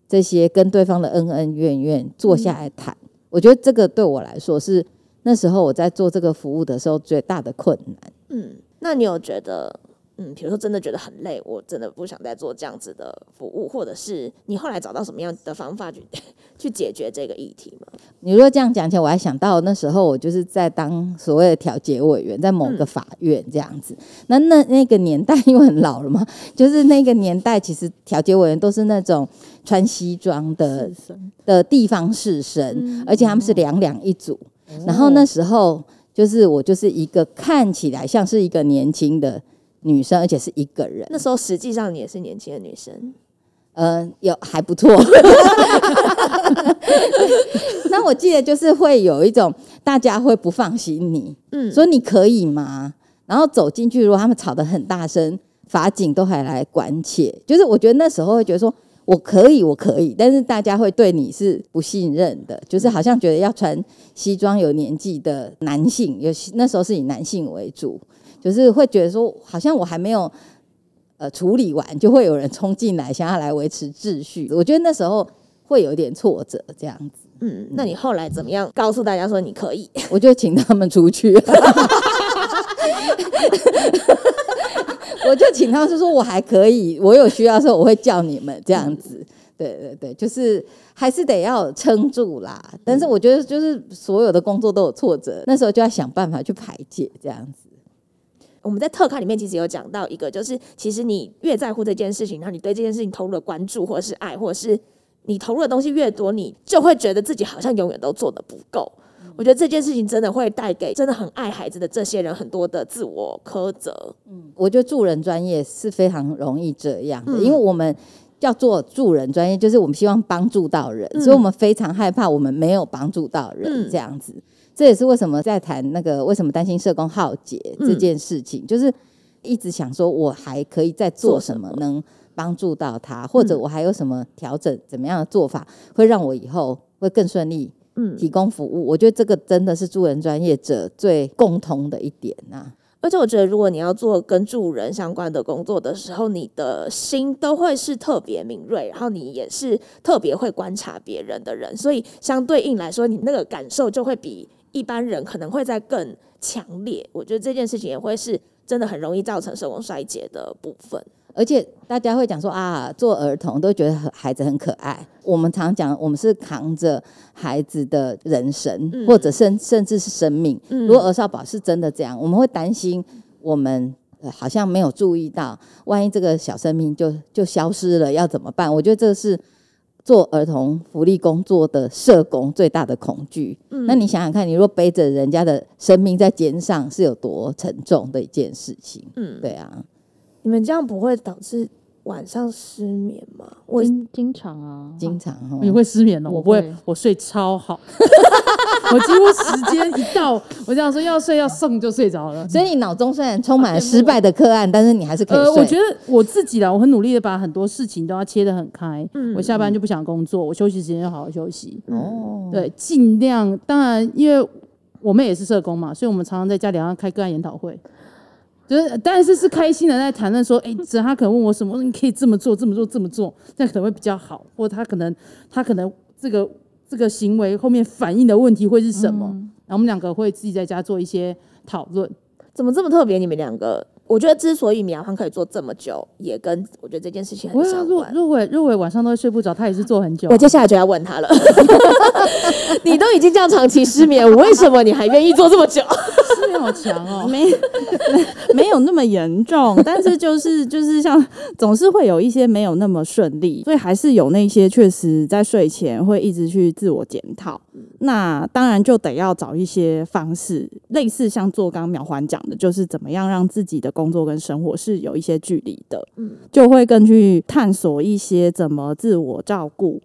这些跟对方的恩恩怨怨，坐下来谈。我觉得这个对我来说是那时候我在做这个服务的时候最大的困难。嗯，那你有觉得，嗯，比如说真的觉得很累，我真的不想再做这样子的服务，或者是你后来找到什么样的方法去 去解决这个议题吗？你如果这样讲起来，我还想到那时候我就是在当所谓的调解委员，在某个法院这样子。那那那个年代因为很老了嘛，就是那个年代其实调解委员都是那种穿西装的的地方士绅，而且他们是两两一组。然后那时候就是我就是一个看起来像是一个年轻的女生，而且是一个人。那时候实际上你也是年轻的女生，呃，有还不错。那我记得就是会有一种大家会不放心你，嗯，说你可以吗？然后走进去，如果他们吵得很大声，法警都还来关切。就是我觉得那时候会觉得说我可以，我可以，但是大家会对你是不信任的，就是好像觉得要穿西装有年纪的男性，有那时候是以男性为主，就是会觉得说好像我还没有。呃，处理完就会有人冲进来，想要来维持秩序。我觉得那时候会有点挫折，这样子，嗯，那你后来怎么样告诉大家说你可以？我就请他们出去。我就请他们是说，我还可以，我有需要的时候我会叫你们这样子。对对对，就是还是得要撑住啦。但是我觉得，就是所有的工作都有挫折，那时候就要想办法去排解这样子。我们在特刊里面其实有讲到一个，就是其实你越在乎这件事情，然后你对这件事情投入的关注，或者是爱，或者是你投入的东西越多，你就会觉得自己好像永远都做的不够。我觉得这件事情真的会带给真的很爱孩子的这些人很多的自我苛责。嗯，我觉得助人专业是非常容易这样的，嗯。因为我们叫做助人专业，就是我们希望帮助到人，所以我们非常害怕我们没有帮助到人嗯。这样子。这也是为什么在谈那个为什么担心社工浩劫嗯。这件事情，就是一直想说我还可以再做什么能帮助到他，或者我还有什么调整怎么样的做法，会让我以后会更顺利嗯，提供服务。我觉得这个真的是助人专业者最共同的一点呐、而且我觉得，如果你要做跟助人相关的工作的时候，你的心都会是特别敏锐，然后你也是特别会观察别人的人，所以相对应来说，你那个感受就会比一般人可能会在更强烈。我觉得这件事情也会是真的很容易造成社工衰竭的部分。而且大家会讲说啊，做儿童都觉得孩子很可爱。我们常讲，我们是扛着孩子的人生，嗯或者甚甚至是生命。嗯如果儿少保是真的这样，我们会担心我们。呃好像没有注意到，万一这个小生命就就消失了，要怎么办？我觉得这是做儿童福利工作的社工最大的恐惧。嗯那你想想看，你若背着人家的生命在肩上，是有多沉重的一件事情？嗯，对啊，你们这样不会导致晚上失眠吗？我经经常啊，经常哦你会失眠哦？我我不会会，我睡超好。我几乎时间一到，我这样说要睡要送就睡着了。所以你脑中虽然充满了失败的个案，但是你还是可以呃，睡。我觉得我自己啦，我很努力的把很多事情都要切得很开。嗯我下班就不想工作，我休息时间就好好休息。哦，对，尽量。当然，因为我们也是社工嘛，所以我们常常在家里要开个案研讨会。就是，但是是开心的在谈论说，哎、只他可能问我什么，你可以这么做，这么做，这么做，这样可能会比较好，或者他可能，他可能这个这个行为后面反映的问题会是什么？然后我们两个会自己在家做一些讨论。怎么这么特别？你们两个，我觉得之所以苗芳可以做这么久，也跟我觉得这件事情很相关。入伟入伟晚上都会睡不着，他也是做很久啊、我接下来就要问他了，你都已经这样长期失眠，为什么你还愿意做这么久？好强哦。没 没有那么严重，但是就是就是像总是会有一些没有那么顺利，所以还是有那些确实在睡前会一直去自我检讨。那当然就得要找一些方式，类似像做刚刚苗环讲的，就是怎么样让自己的工作跟生活是有一些距离的，嗯就会更去探索一些怎么自我照顾。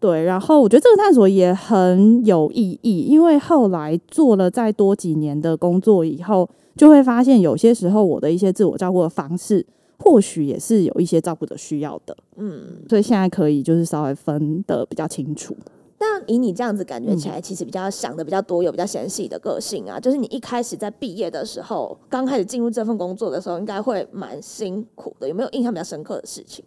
对，然后我觉得这个探索也很有意义，因为后来做了再多几年的工作以后，就会发现有些时候我的一些自我照顾的方式，或许也是有一些照顾者需要的，嗯，所以现在可以就是稍微分的比较清楚。但以你这样子感觉起来，其实比较想的比较多，有比较纤细的个性啊。就是你一开始在毕业的时候，刚开始进入这份工作的时候，应该会蛮辛苦的。有没有印象比较深刻的事情？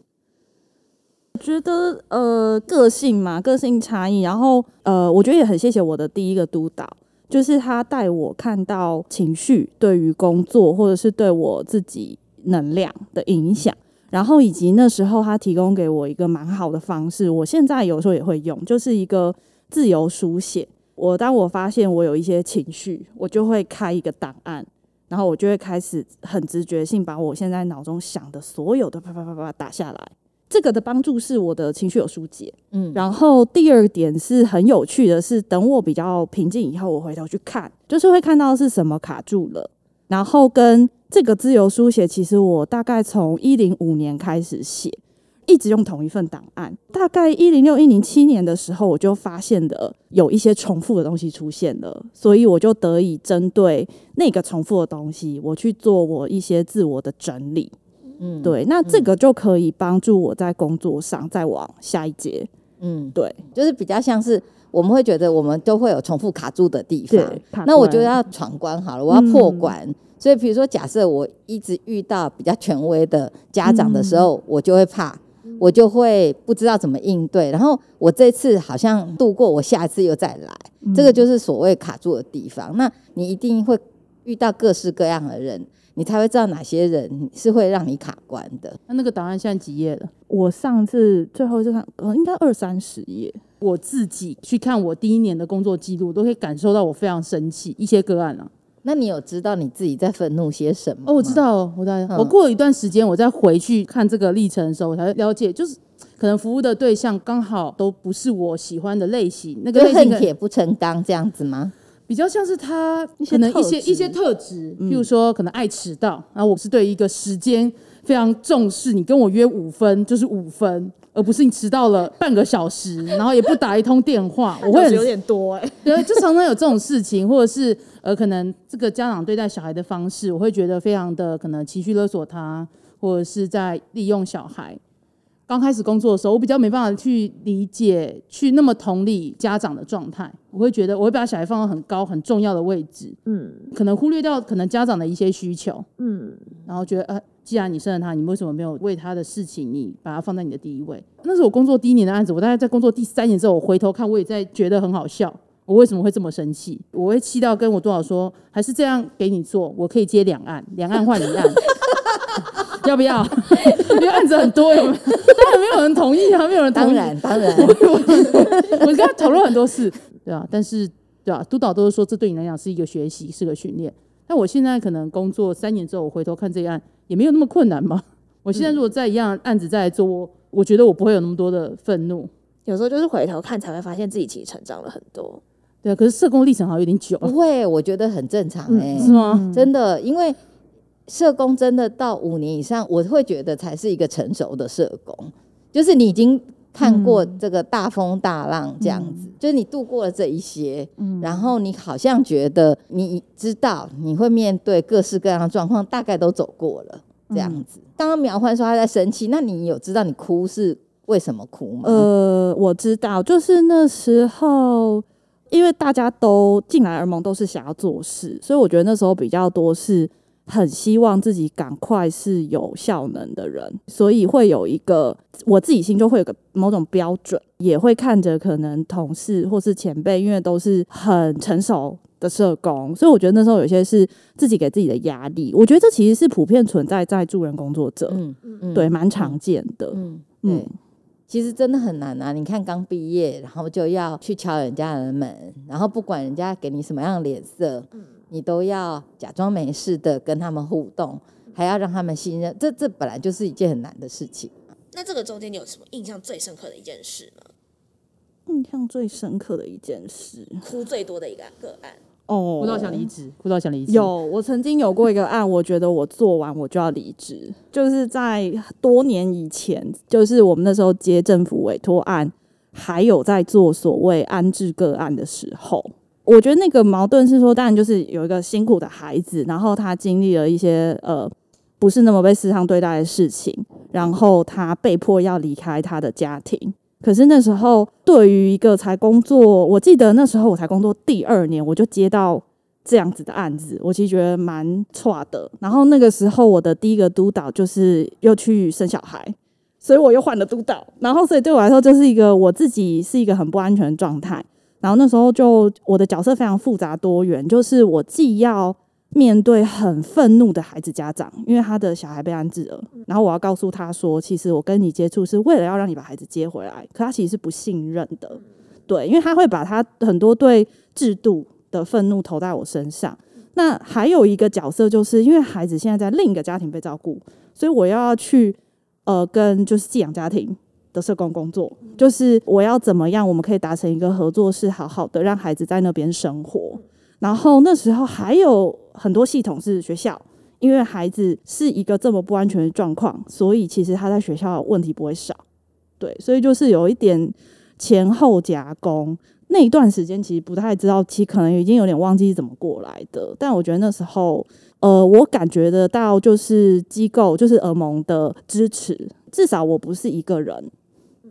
我觉得呃个性嘛，个性差异，然后呃，我觉得也很谢谢我的第一个督导，就是他带我看到情绪对于工作或者是对我自己能量的影响，然后以及那时候他提供给我一个蛮好的方式，我现在有时候也会用，就是一个自由书写。我当我发现我有一些情绪，我就会开一个档案。然后我就会开始很直觉性把我现在脑中想的所有的啪啪啪啪打下来，这个的帮助是我的情绪有疏解。嗯，然后第二点是很有趣的是，等我比较平静以后，我回头去看，就是会看到是什么卡住了，然后跟这个自由书写，其实我大概从一零五年开始写。一直用同一份档案，大概一零六一零七年的时候，我就发现了有一些重复的东西出现了，所以我就得以针对那个重复的东西，我去做我一些自我的整理。嗯，对，那这个就可以帮助我在工作上再往下一阶。嗯，对，就是比较像是我们会觉得我们都会有重复卡住的地方那我关就要闯关好了，我要破嗯关。所以比如说，假设我一直遇到比较权威的家长的时候，嗯我就会怕。我就会不知道怎么应对，然后我这次好像度过，我下一次又再来，嗯这个就是所谓卡住的地方。那你一定会遇到各式各样的人，你才会知道哪些人是会让你卡关的。那那个档案现在几页了？我上次最后就看，呃，应该二三十页。我自己去看我第一年的工作记录，都可以感受到我非常生气一些个案啊。那你有知道你自己在愤怒些什么？哦，我知。道，我知道。嗯我过了一段时间，我再回去看这个历程的时候，我才了解，就是，可可能服务的对象刚好都不是我喜欢的类型，那个类型可恨铁不成钢这样子吗？比较像是他可能一些一些特质，譬如说可能爱迟到，然后我是对一个时间非常重视，你跟我约五分就是五分，而不是你迟到了半个小时，然后也不打一通电话，我会很有点多哎、对，就常常有这种事情，或者是呃，可能这个家长对待小孩的方式，我会觉得非常的可能情绪勒索他，或者是在利用小孩。刚开始工作的时候，我比较没办法去理解，去那么同理家长的状态。我会觉得，我会把小孩放到很高、很重要的位置，嗯可能忽略掉可能家长的一些需求，嗯，然后觉得，呃，既然你生了他，你为什么没有为他的事情，你把他放在你的第一位？那是我工作第一年的案子，我大概在工作第三年之后，我回头看，我也在觉得很好笑。我为什么会这么生气？我会气到跟我多少说，还是这样给你做，我可以接两案，两案换一案，要不要？因为案子很多，有没有？当然没有人同意啊，没有人同意。当然，当然，我跟他讨论很多事，对啊，但是对啊，督导都是说这对你来讲是一个学习，是个训练。但我现在可能工作三年之后，我回头看这一案也没有那么困难嘛。我现在如果再一样案子再来做，我我觉得我不会有那么多的愤怒。有时候就是回头看才会发现自己其实成长了很多。对啊，可是社工历程好像有点久不，会，我觉得很正常哎、是吗？真的，因为社工真的到五年以上，我会觉得才是一个成熟的社工，就是你已经看过这个大风大浪这样子，就是你度过了这一些，然后你好像觉得你知道你会面对各式各样的状况，大概都走过了这样子。刚刚苗欢说他在生气，那你有知道你哭是为什么哭吗？呃，我知道，就是那时候，因为大家都进来而盟都是想要做事，所以我觉得那时候比较多是很希望自己赶快是有效能的人，所以会有一个我自己心中会有个某种标准，也会看着可能同事或是前辈，因为都是很成熟。的社工，所以我觉得那时候有些是自己给自己的压力，我觉得这其实是普遍存在在助人工作者，嗯嗯对，蛮常见的。嗯，嗯对，其实真的很难啊！你看刚毕业，然后就要去敲人家的门，然后不管人家给你什么样的脸色，你都要假装没事的跟他们互动，还要让他们信任。这这本来就是一件很难的事情。那这个中间你有什么印象最深刻的一件事吗？印象最深刻的一件事哭最多的一个个案？哦，哭到想离职，哭到想离职。有，我曾经有过一个案，我觉得我做完我就要离职，就是在多年以前，就是我们那时候接政府委托案，还有在做所谓安置个案的时候，我觉得那个矛盾是说，当然就是有一个辛苦的孩子，然后他经历了一些呃不是那么被市场对待的事情，然后他被迫要离开他的家庭。可是那时候，对于一个才工作，我记得那时候我才工作第二年，我就接到这样子的案子，我其实觉得蛮差的。然后那个时候，我的第一个督导就是又去生小孩，所以我又换了督导。然后，所以对我来说，就是一个我自己是一个很不安全的状态。然后那时候就我的角色非常复杂多元，就是我既要面对很愤怒的孩子家长，因为他的小孩被安置了，然后我要告诉他说，其实我跟你接触是为了要让你把孩子接回来，可他其实是不信任的，对，因为他会把他很多对制度的愤怒投在我身上。那还有一个角色，就是因为孩子现在在另一个家庭被照顾，所以我要去呃跟就是寄养家庭的社工工作，就是我要怎么样，我们可以达成一个合作，是好好的让孩子在那边生活。然后那时候还有很多系统是学校，因为孩子是一个这么不安全的状况，所以其实他在学校问题不会少。对，所以就是有一点前后夹攻。那一段时间其实不太知道，其实可能已经有点忘记是怎么过来的。但我觉得那时候，呃，我感觉得到就是机构，就是儿盟的支持，至少我不是一个人。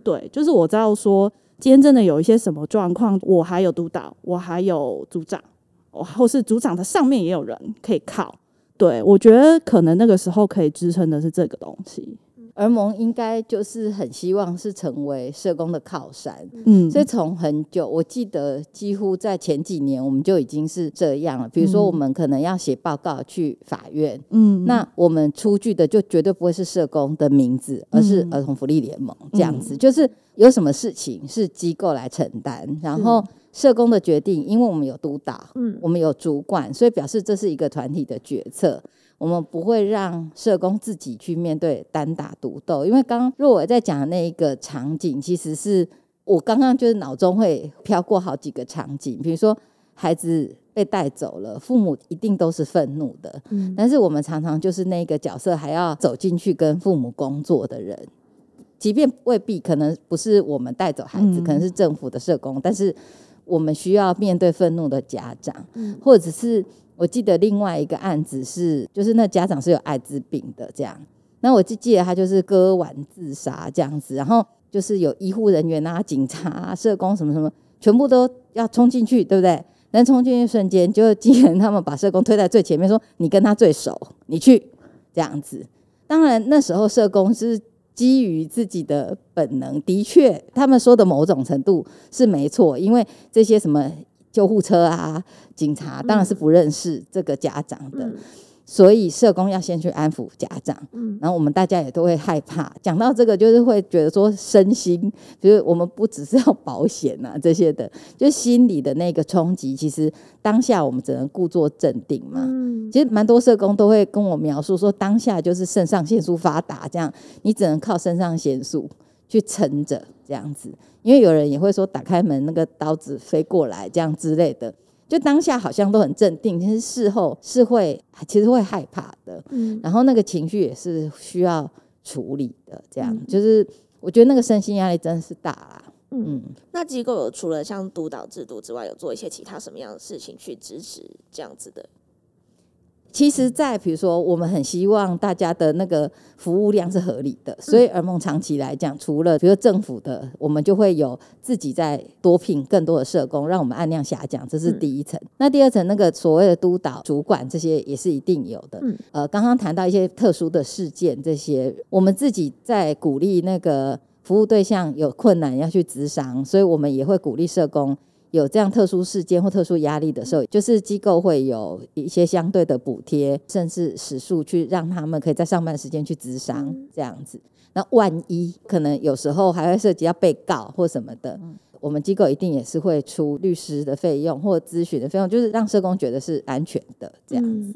对，就是我知道说，今天真的有一些什么状况，我还有督导，我还有组长，或是组长的上面也有人可以靠。对我觉得可能那个时候可以支撑的是这个东西。儿盟应该就是很希望是成为社工的靠山，嗯，所以从很久，我记得几乎在前几年我们就已经是这样了。比如说，我们可能要写报告去法院，嗯，那我们出具的就绝对不会是社工的名字，而是儿童福利联盟这样子。就是有什么事情是机构来承担，然后社工的决定，因为我们有督导，嗯。我们有主管，所以表示这是一个团体的决策。我们不会让社工自己去面对单打独斗，因为刚刚若伟在讲的那一个场景，其实是我刚刚就是脑中会飘过好几个场景，比如说孩子被带走了，父母一定都是愤怒的，嗯。但是我们常常就是那个角色还要走进去跟父母工作的人，即便未必可能不是我们带走孩子，嗯。可能是政府的社工，但是我们需要面对愤怒的家长，嗯。或者是我记得另外一个案子是，就是那家长是有艾滋病的这样，那我记记得他就是割腕自杀这样子，然后就是有医护人员啊、警察、啊、社工什么什么，全部都要冲进去，对不对？但冲进去瞬间，就竟然他们把社工推在最前面，说你跟他最熟，你去这样子。当然那时候社工是基于自己的本能，的确他们说的某种程度是没错，因为这些什么救护车啊、警察当然是不认识这个家长的，嗯所以社工要先去安抚家长。嗯然后我们大家也都会害怕。讲到这个，就是会觉得说身心，就是我们不只是要保险啊这些的，就心理的那个冲击，其实当下我们只能故作镇定嘛。嗯其实蛮多社工都会跟我描述说，当下就是肾上腺素发达，这样你只能靠肾上腺素去撑着这样子。因为有人也会说，打开门那个刀子飞过来这样之类的。就当下好像都很镇定，其实事后是会其实会害怕的。嗯然后那个情绪也是需要处理的，这样、嗯就是我觉得那个身心压力真的是大啦。嗯，嗯，那机构有除了像督导制度之外，有做一些其他什么样的事情去支持这样子的？其实，在比如说，我们很希望大家的那个服务量是合理的，所以耳梦长期来讲，除了比如说政府的，我们就会有自己在多聘更多的社工，让我们按量下降，这是第一层。那第二层，那个所谓的督导、主管这些也是一定有的。嗯呃，刚刚谈到一些特殊的事件，这些我们自己在鼓励那个服务对象有困难要去咨商，所以我们也会鼓励社工。有这样特殊事件或特殊压力的时候，就是机构会有一些相对的补贴，甚至时数去让他们可以在上班时间去咨商这样子。那万一可能有时候还会涉及到被告或什么的，我们机构一定也是会出律师的费用或咨询的费用，就是让社工觉得是安全的这样子。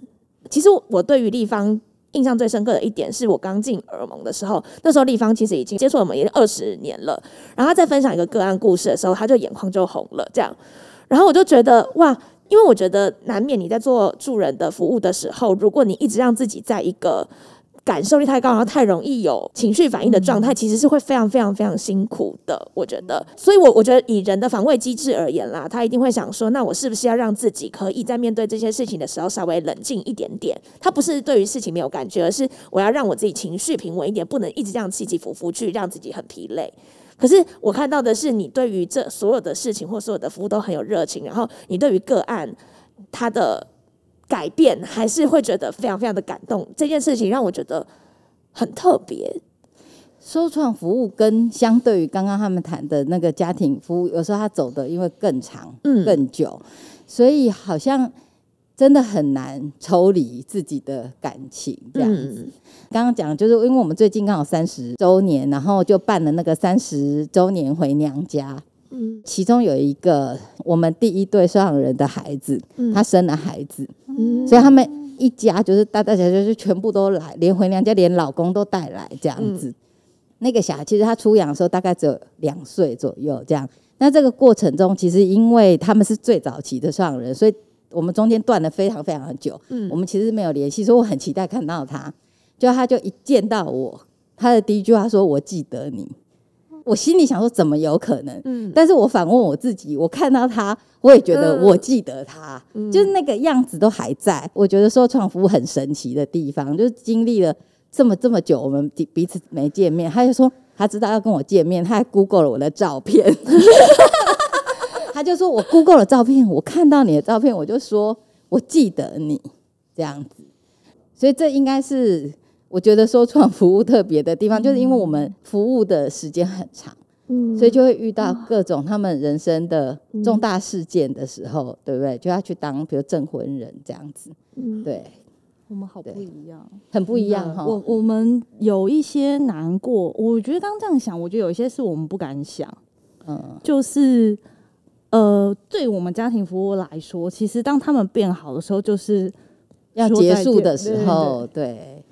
其实我对于立方印象最深刻的一点，是我刚进耳盟的时候，那时候立方其实已经接触我们已经二十年了。然后他在分享一个个案故事的时候，他就眼眶就红了，这样。然后我就觉得哇，因为我觉得难免你在做助人的服务的时候，如果你一直让自己在一个感受力太高，然后太容易有情绪反应的状态，其实是会非常非常非常辛苦的。我觉得，所以我我觉得以人的防卫机制而言啦，他一定会想说，那我是不是要让自己可以在面对这些事情的时候稍微冷静一点点？他不是对于事情没有感觉，而是我要让我自己情绪平稳一点，不能一直这样起起伏伏去让自己很疲累。可是我看到的是，你对于这所有的事情或所有的服务都很有热情，然后你对于个案他的改变还是会觉得非常非常的感动。这件事情让我觉得很特别。收创服务跟相对于刚刚他们谈的那个家庭服务，有时候他走的因为更长、嗯更久，所以好像真的很难抽离自己的感情这样子。嗯刚刚讲就是因为我们最近刚好三十周年，然后就办了那个三十周年回娘家。嗯其中有一个我们第一对收养人的孩子，嗯他生了孩子，嗯所以他们一家就是大大小小就全部都来，连回娘家连老公都带来这样嗯子。那个小孩其实他出养的时候大概只有两岁左右这样。那这个过程中，其实因为他们是最早期的收养人，所以我们中间断了非常非常的久。嗯我们其实没有联系，所以我很期待看到他。就他就一见到我，他的第一句话说：“我记得你。”我心里想说：“怎么有可能？”嗯但是我反问我自己，我看到他，我也觉得嗯我记得他，就是那个样子都还在。我觉得说创服务很神奇的地方，就是经历了这么这么久，我们彼彼此没见面，他就说他知道要跟我见面，他还 Google 了我的照片，他就说我 Google 了照片，我看到你的照片，我就说我记得你这样子，所以这应该是我觉得说创服务特别的地方，就是因为我们服务的时间很长。嗯。所以就会遇到各种他们人生的重大事件的时候，对不对？就要去当比如证婚人这样子，嗯。对，我们好不一样。很不一样哈。我我们有一些难过，我觉得刚刚这样想，我觉得有一些是我们不敢想，嗯。就是呃，对我们家庭服务来说，其实当他们变好的时候，就是要结束的时候，对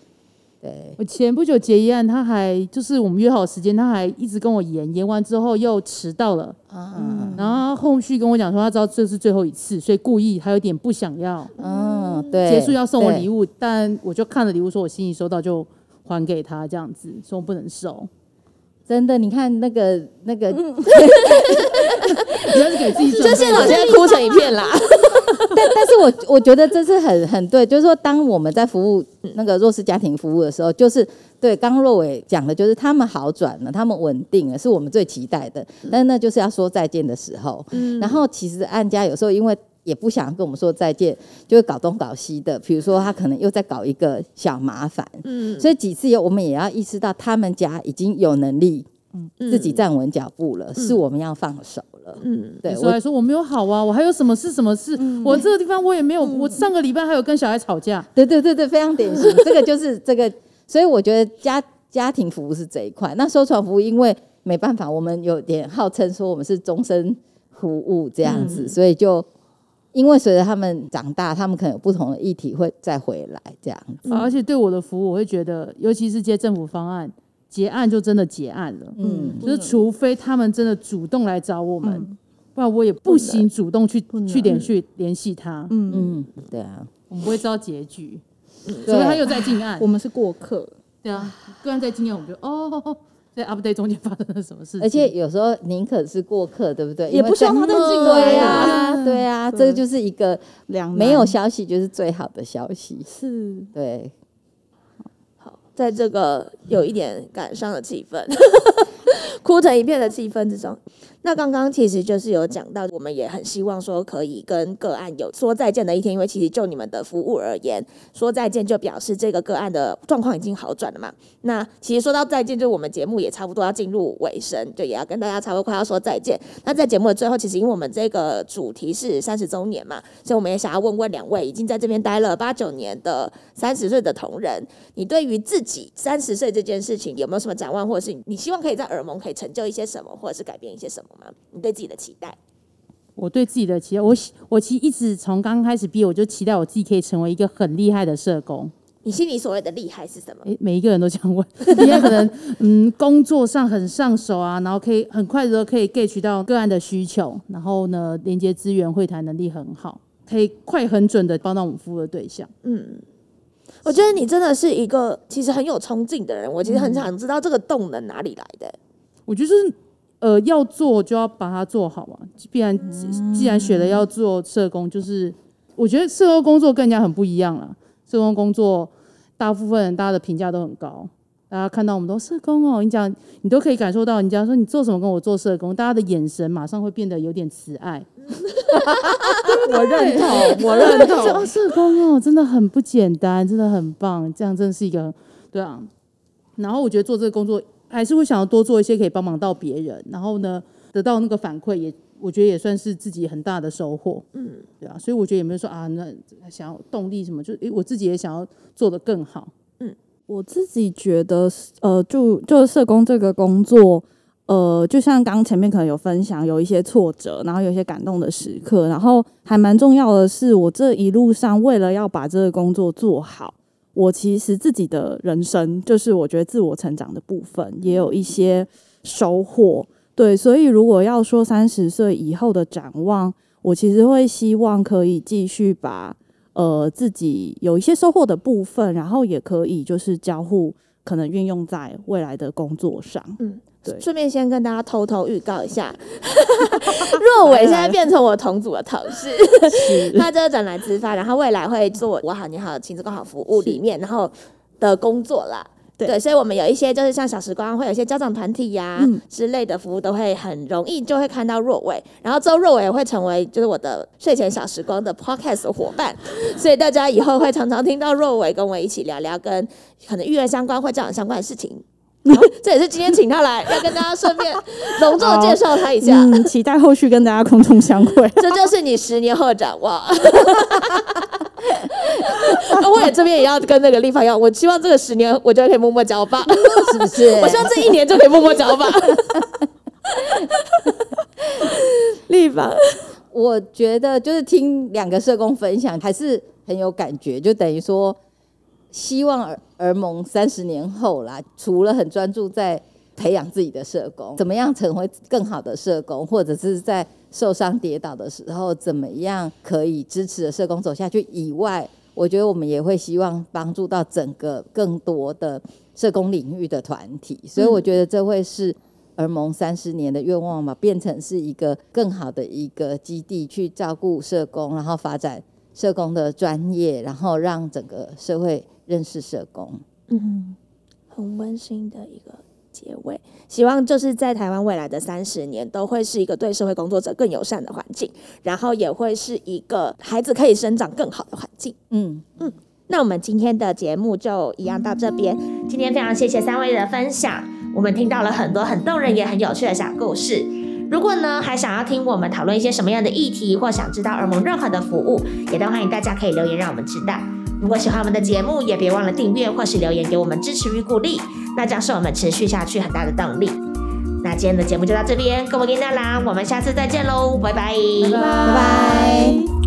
对，我前不久结一案，他还就是我们约好时间，他还一直跟我延，延完之后又迟到了，啊，然后他后续跟我讲说他知道这是最后一次，所以故意还有点不想要嗯，对，结束要送我礼物，但我就看了礼物，说我心意收到就还给他这样子，说我不能收，真的，你看那个那个，你要是给自己准备就现场现在哭成一片啦。但但是我我觉得这是很很对，就是说，当我们在服务那个弱势家庭服务的时候，就是对刚刚若伟讲的，就是他们好转了，他们稳定了，是我们最期待的。但是那就是要说再见的时候。然后其实安家有时候因为也不想跟我们说再见，就会搞东搞西的，比如说他可能又在搞一个小麻烦，嗯，所以几次有我们也要意识到他们家已经有能力。自己站稳脚步了，是我们要放手了。嗯，对，说来说我没有好啊，我还有什么事什么事，我这个地方我也没有，我上个礼拜还有跟小孩吵架，对对对对，非常典型。这个就是这个，所以我觉得家家庭服务是这一块。那收传服务，因为没办法，我们有点号称说我们是终身服务这样子，所以就因为随着他们长大，他们可能有不同的议题会再回来这样子。啊而且对我的服务，我会觉得，尤其是接政府方案，结案就真的结案了，嗯，就是除非他们真的主动来找我们，不然我也不行主动去去联系联系他，嗯。嗯，对啊，我们不会知道结局，除对非他又在进案。我，们是过客，对啊，个案在进案，我们就哦，在 update 中间发生了什么事情，而且有时候宁可是过客，对不对？也不希望他再进对来呀，对啊，这个就是一个两难。没有消息就是最好的消息。是。对，在这个有一点感伤的气氛，哭成一片的气氛之中，那刚刚其实就是有讲到，我们也很希望说可以跟个案有说再见的一天，因为其实就你们的服务而言，说再见就表示这个个案的状况已经好转了嘛。那其实说到再见，就我们节目也差不多要进入尾声，就也要跟大家差不多快要说再见。那在节目的最后，其实因为我们这个主题是三十周年嘛，所以我们也想要问问两位已经在这边待了八九年的三十岁的同仁，你对于自己三十岁这件事情有没有什么展望，或者是你希望可以在耳蒙可以成就一些什么，或者是改变一些什么吗？你对自己的期待？我对自己的期待，我喜我其实一直从刚开始毕业，我就期待我自己可以成为一个很厉害的社工。你心里所谓的厉害是什么？诶，每一个人都这样问，你也可能嗯工作上很上手啊，然后可以很快的可以 get 到个案的需求，然后呢连接资源会谈能力很好，可以快很准的帮到我们服务的对象。嗯，我觉得你真的是一个其实很有冲劲的人。我其实很想知道这个动能哪里来的。我觉得就是呃要做就要把它做好啊，必然既既然选了要做社工，就是我觉得社工工作跟人家很不一样了。社工工作大部分人大家的评价都很高。大家看到我们都社工哦，你讲你都可以感受到，你讲说你做什么跟我做社工，大家的眼神马上会变得有点慈爱。我认同，我 认哦，同。社工哦，真的很不简单，真的很棒，这样真的是一个对啊。然后我觉得做这个工作，还是会想要多做一些可以帮忙到别人，然后呢，得到那个反馈也，我觉得也算是自己很大的收获。嗯，对啊，所以我觉得也没有说啊，那想要动力什么，就诶，我自己也想要做得更好。嗯我自己觉得，呃，就就社工这个工作，呃，就像刚前面可能有分享，有一些挫折，然后有一些感动的时刻，然后还蛮重要的是，我这一路上为了要把这个工作做好，我其实自己的人生，就是我觉得自我成长的部分，也有一些收获。对，所以如果要说三十岁以后的展望，我其实会希望可以继续把。呃，自己有一些收获的部分，然后也可以就是交互，可能运用在未来的工作上。嗯，对。顺便先跟大家偷偷预告一下，若伟现在变成我同组的同事，他这个转来资发，然后未来会做我好你好亲子共好服务里面，然后的工作啦。对。对，所以我们有一些就是像小时光会有一些家长团体呀、嗯。之类的服务，都会很容易就会看到若伟，然后之后若伟也会成为就是我的睡前小时光的 podcast 伙伴，所以大家以后会常常听到若伟跟我一起聊聊跟可能育儿相关或教养相关的事情。好 这也是今天请他来，要跟大家顺便 隆重地介绍他一下。嗯，期待后续跟大家空中相会。这就是你十年后的展望。我也这边也要跟那个立方一样，我希望这个十年我就可以默默交棒，是不是？我希望这一年就可以默默交棒。立方，我觉得就是听两个社工分享，还是很有感觉，就等于说，希望儿儿盟三十年后啦，除了很专注在培养自己的社工，怎么样成为更好的社工，或者是在受伤跌倒的时候，怎么样可以支持的社工走下去以外，我觉得我们也会希望帮助到整个更多的社工领域的团体，所以我觉得这会是。儿盟三十年的愿望嘛，变成是一个更好的一个基地，去照顾社工，然后发展社工的专业，然后让整个社会认识社工。嗯，很温馨的一个结尾。希望就是在台湾未来的三十年，都会是一个对社会工作者更友善的环境，然后也会是一个孩子可以生长更好的环境。嗯嗯。那我们今天的节目就一样到这边。今天非常谢谢三位的分享，我们听到了很多很动人也很有趣的小故事。如果呢还想要听我们讨论一些什么样的议题，或想知道耳蒙任何的服务，也都欢迎大家可以留言让我们知道。如果喜欢我们的节目，也别忘了订阅或是留言给我们支持与鼓励，那将是我们持续下去很大的动力。那今天的节目就到这边，各位跟大郎，我们下次再见喽，拜拜，拜拜。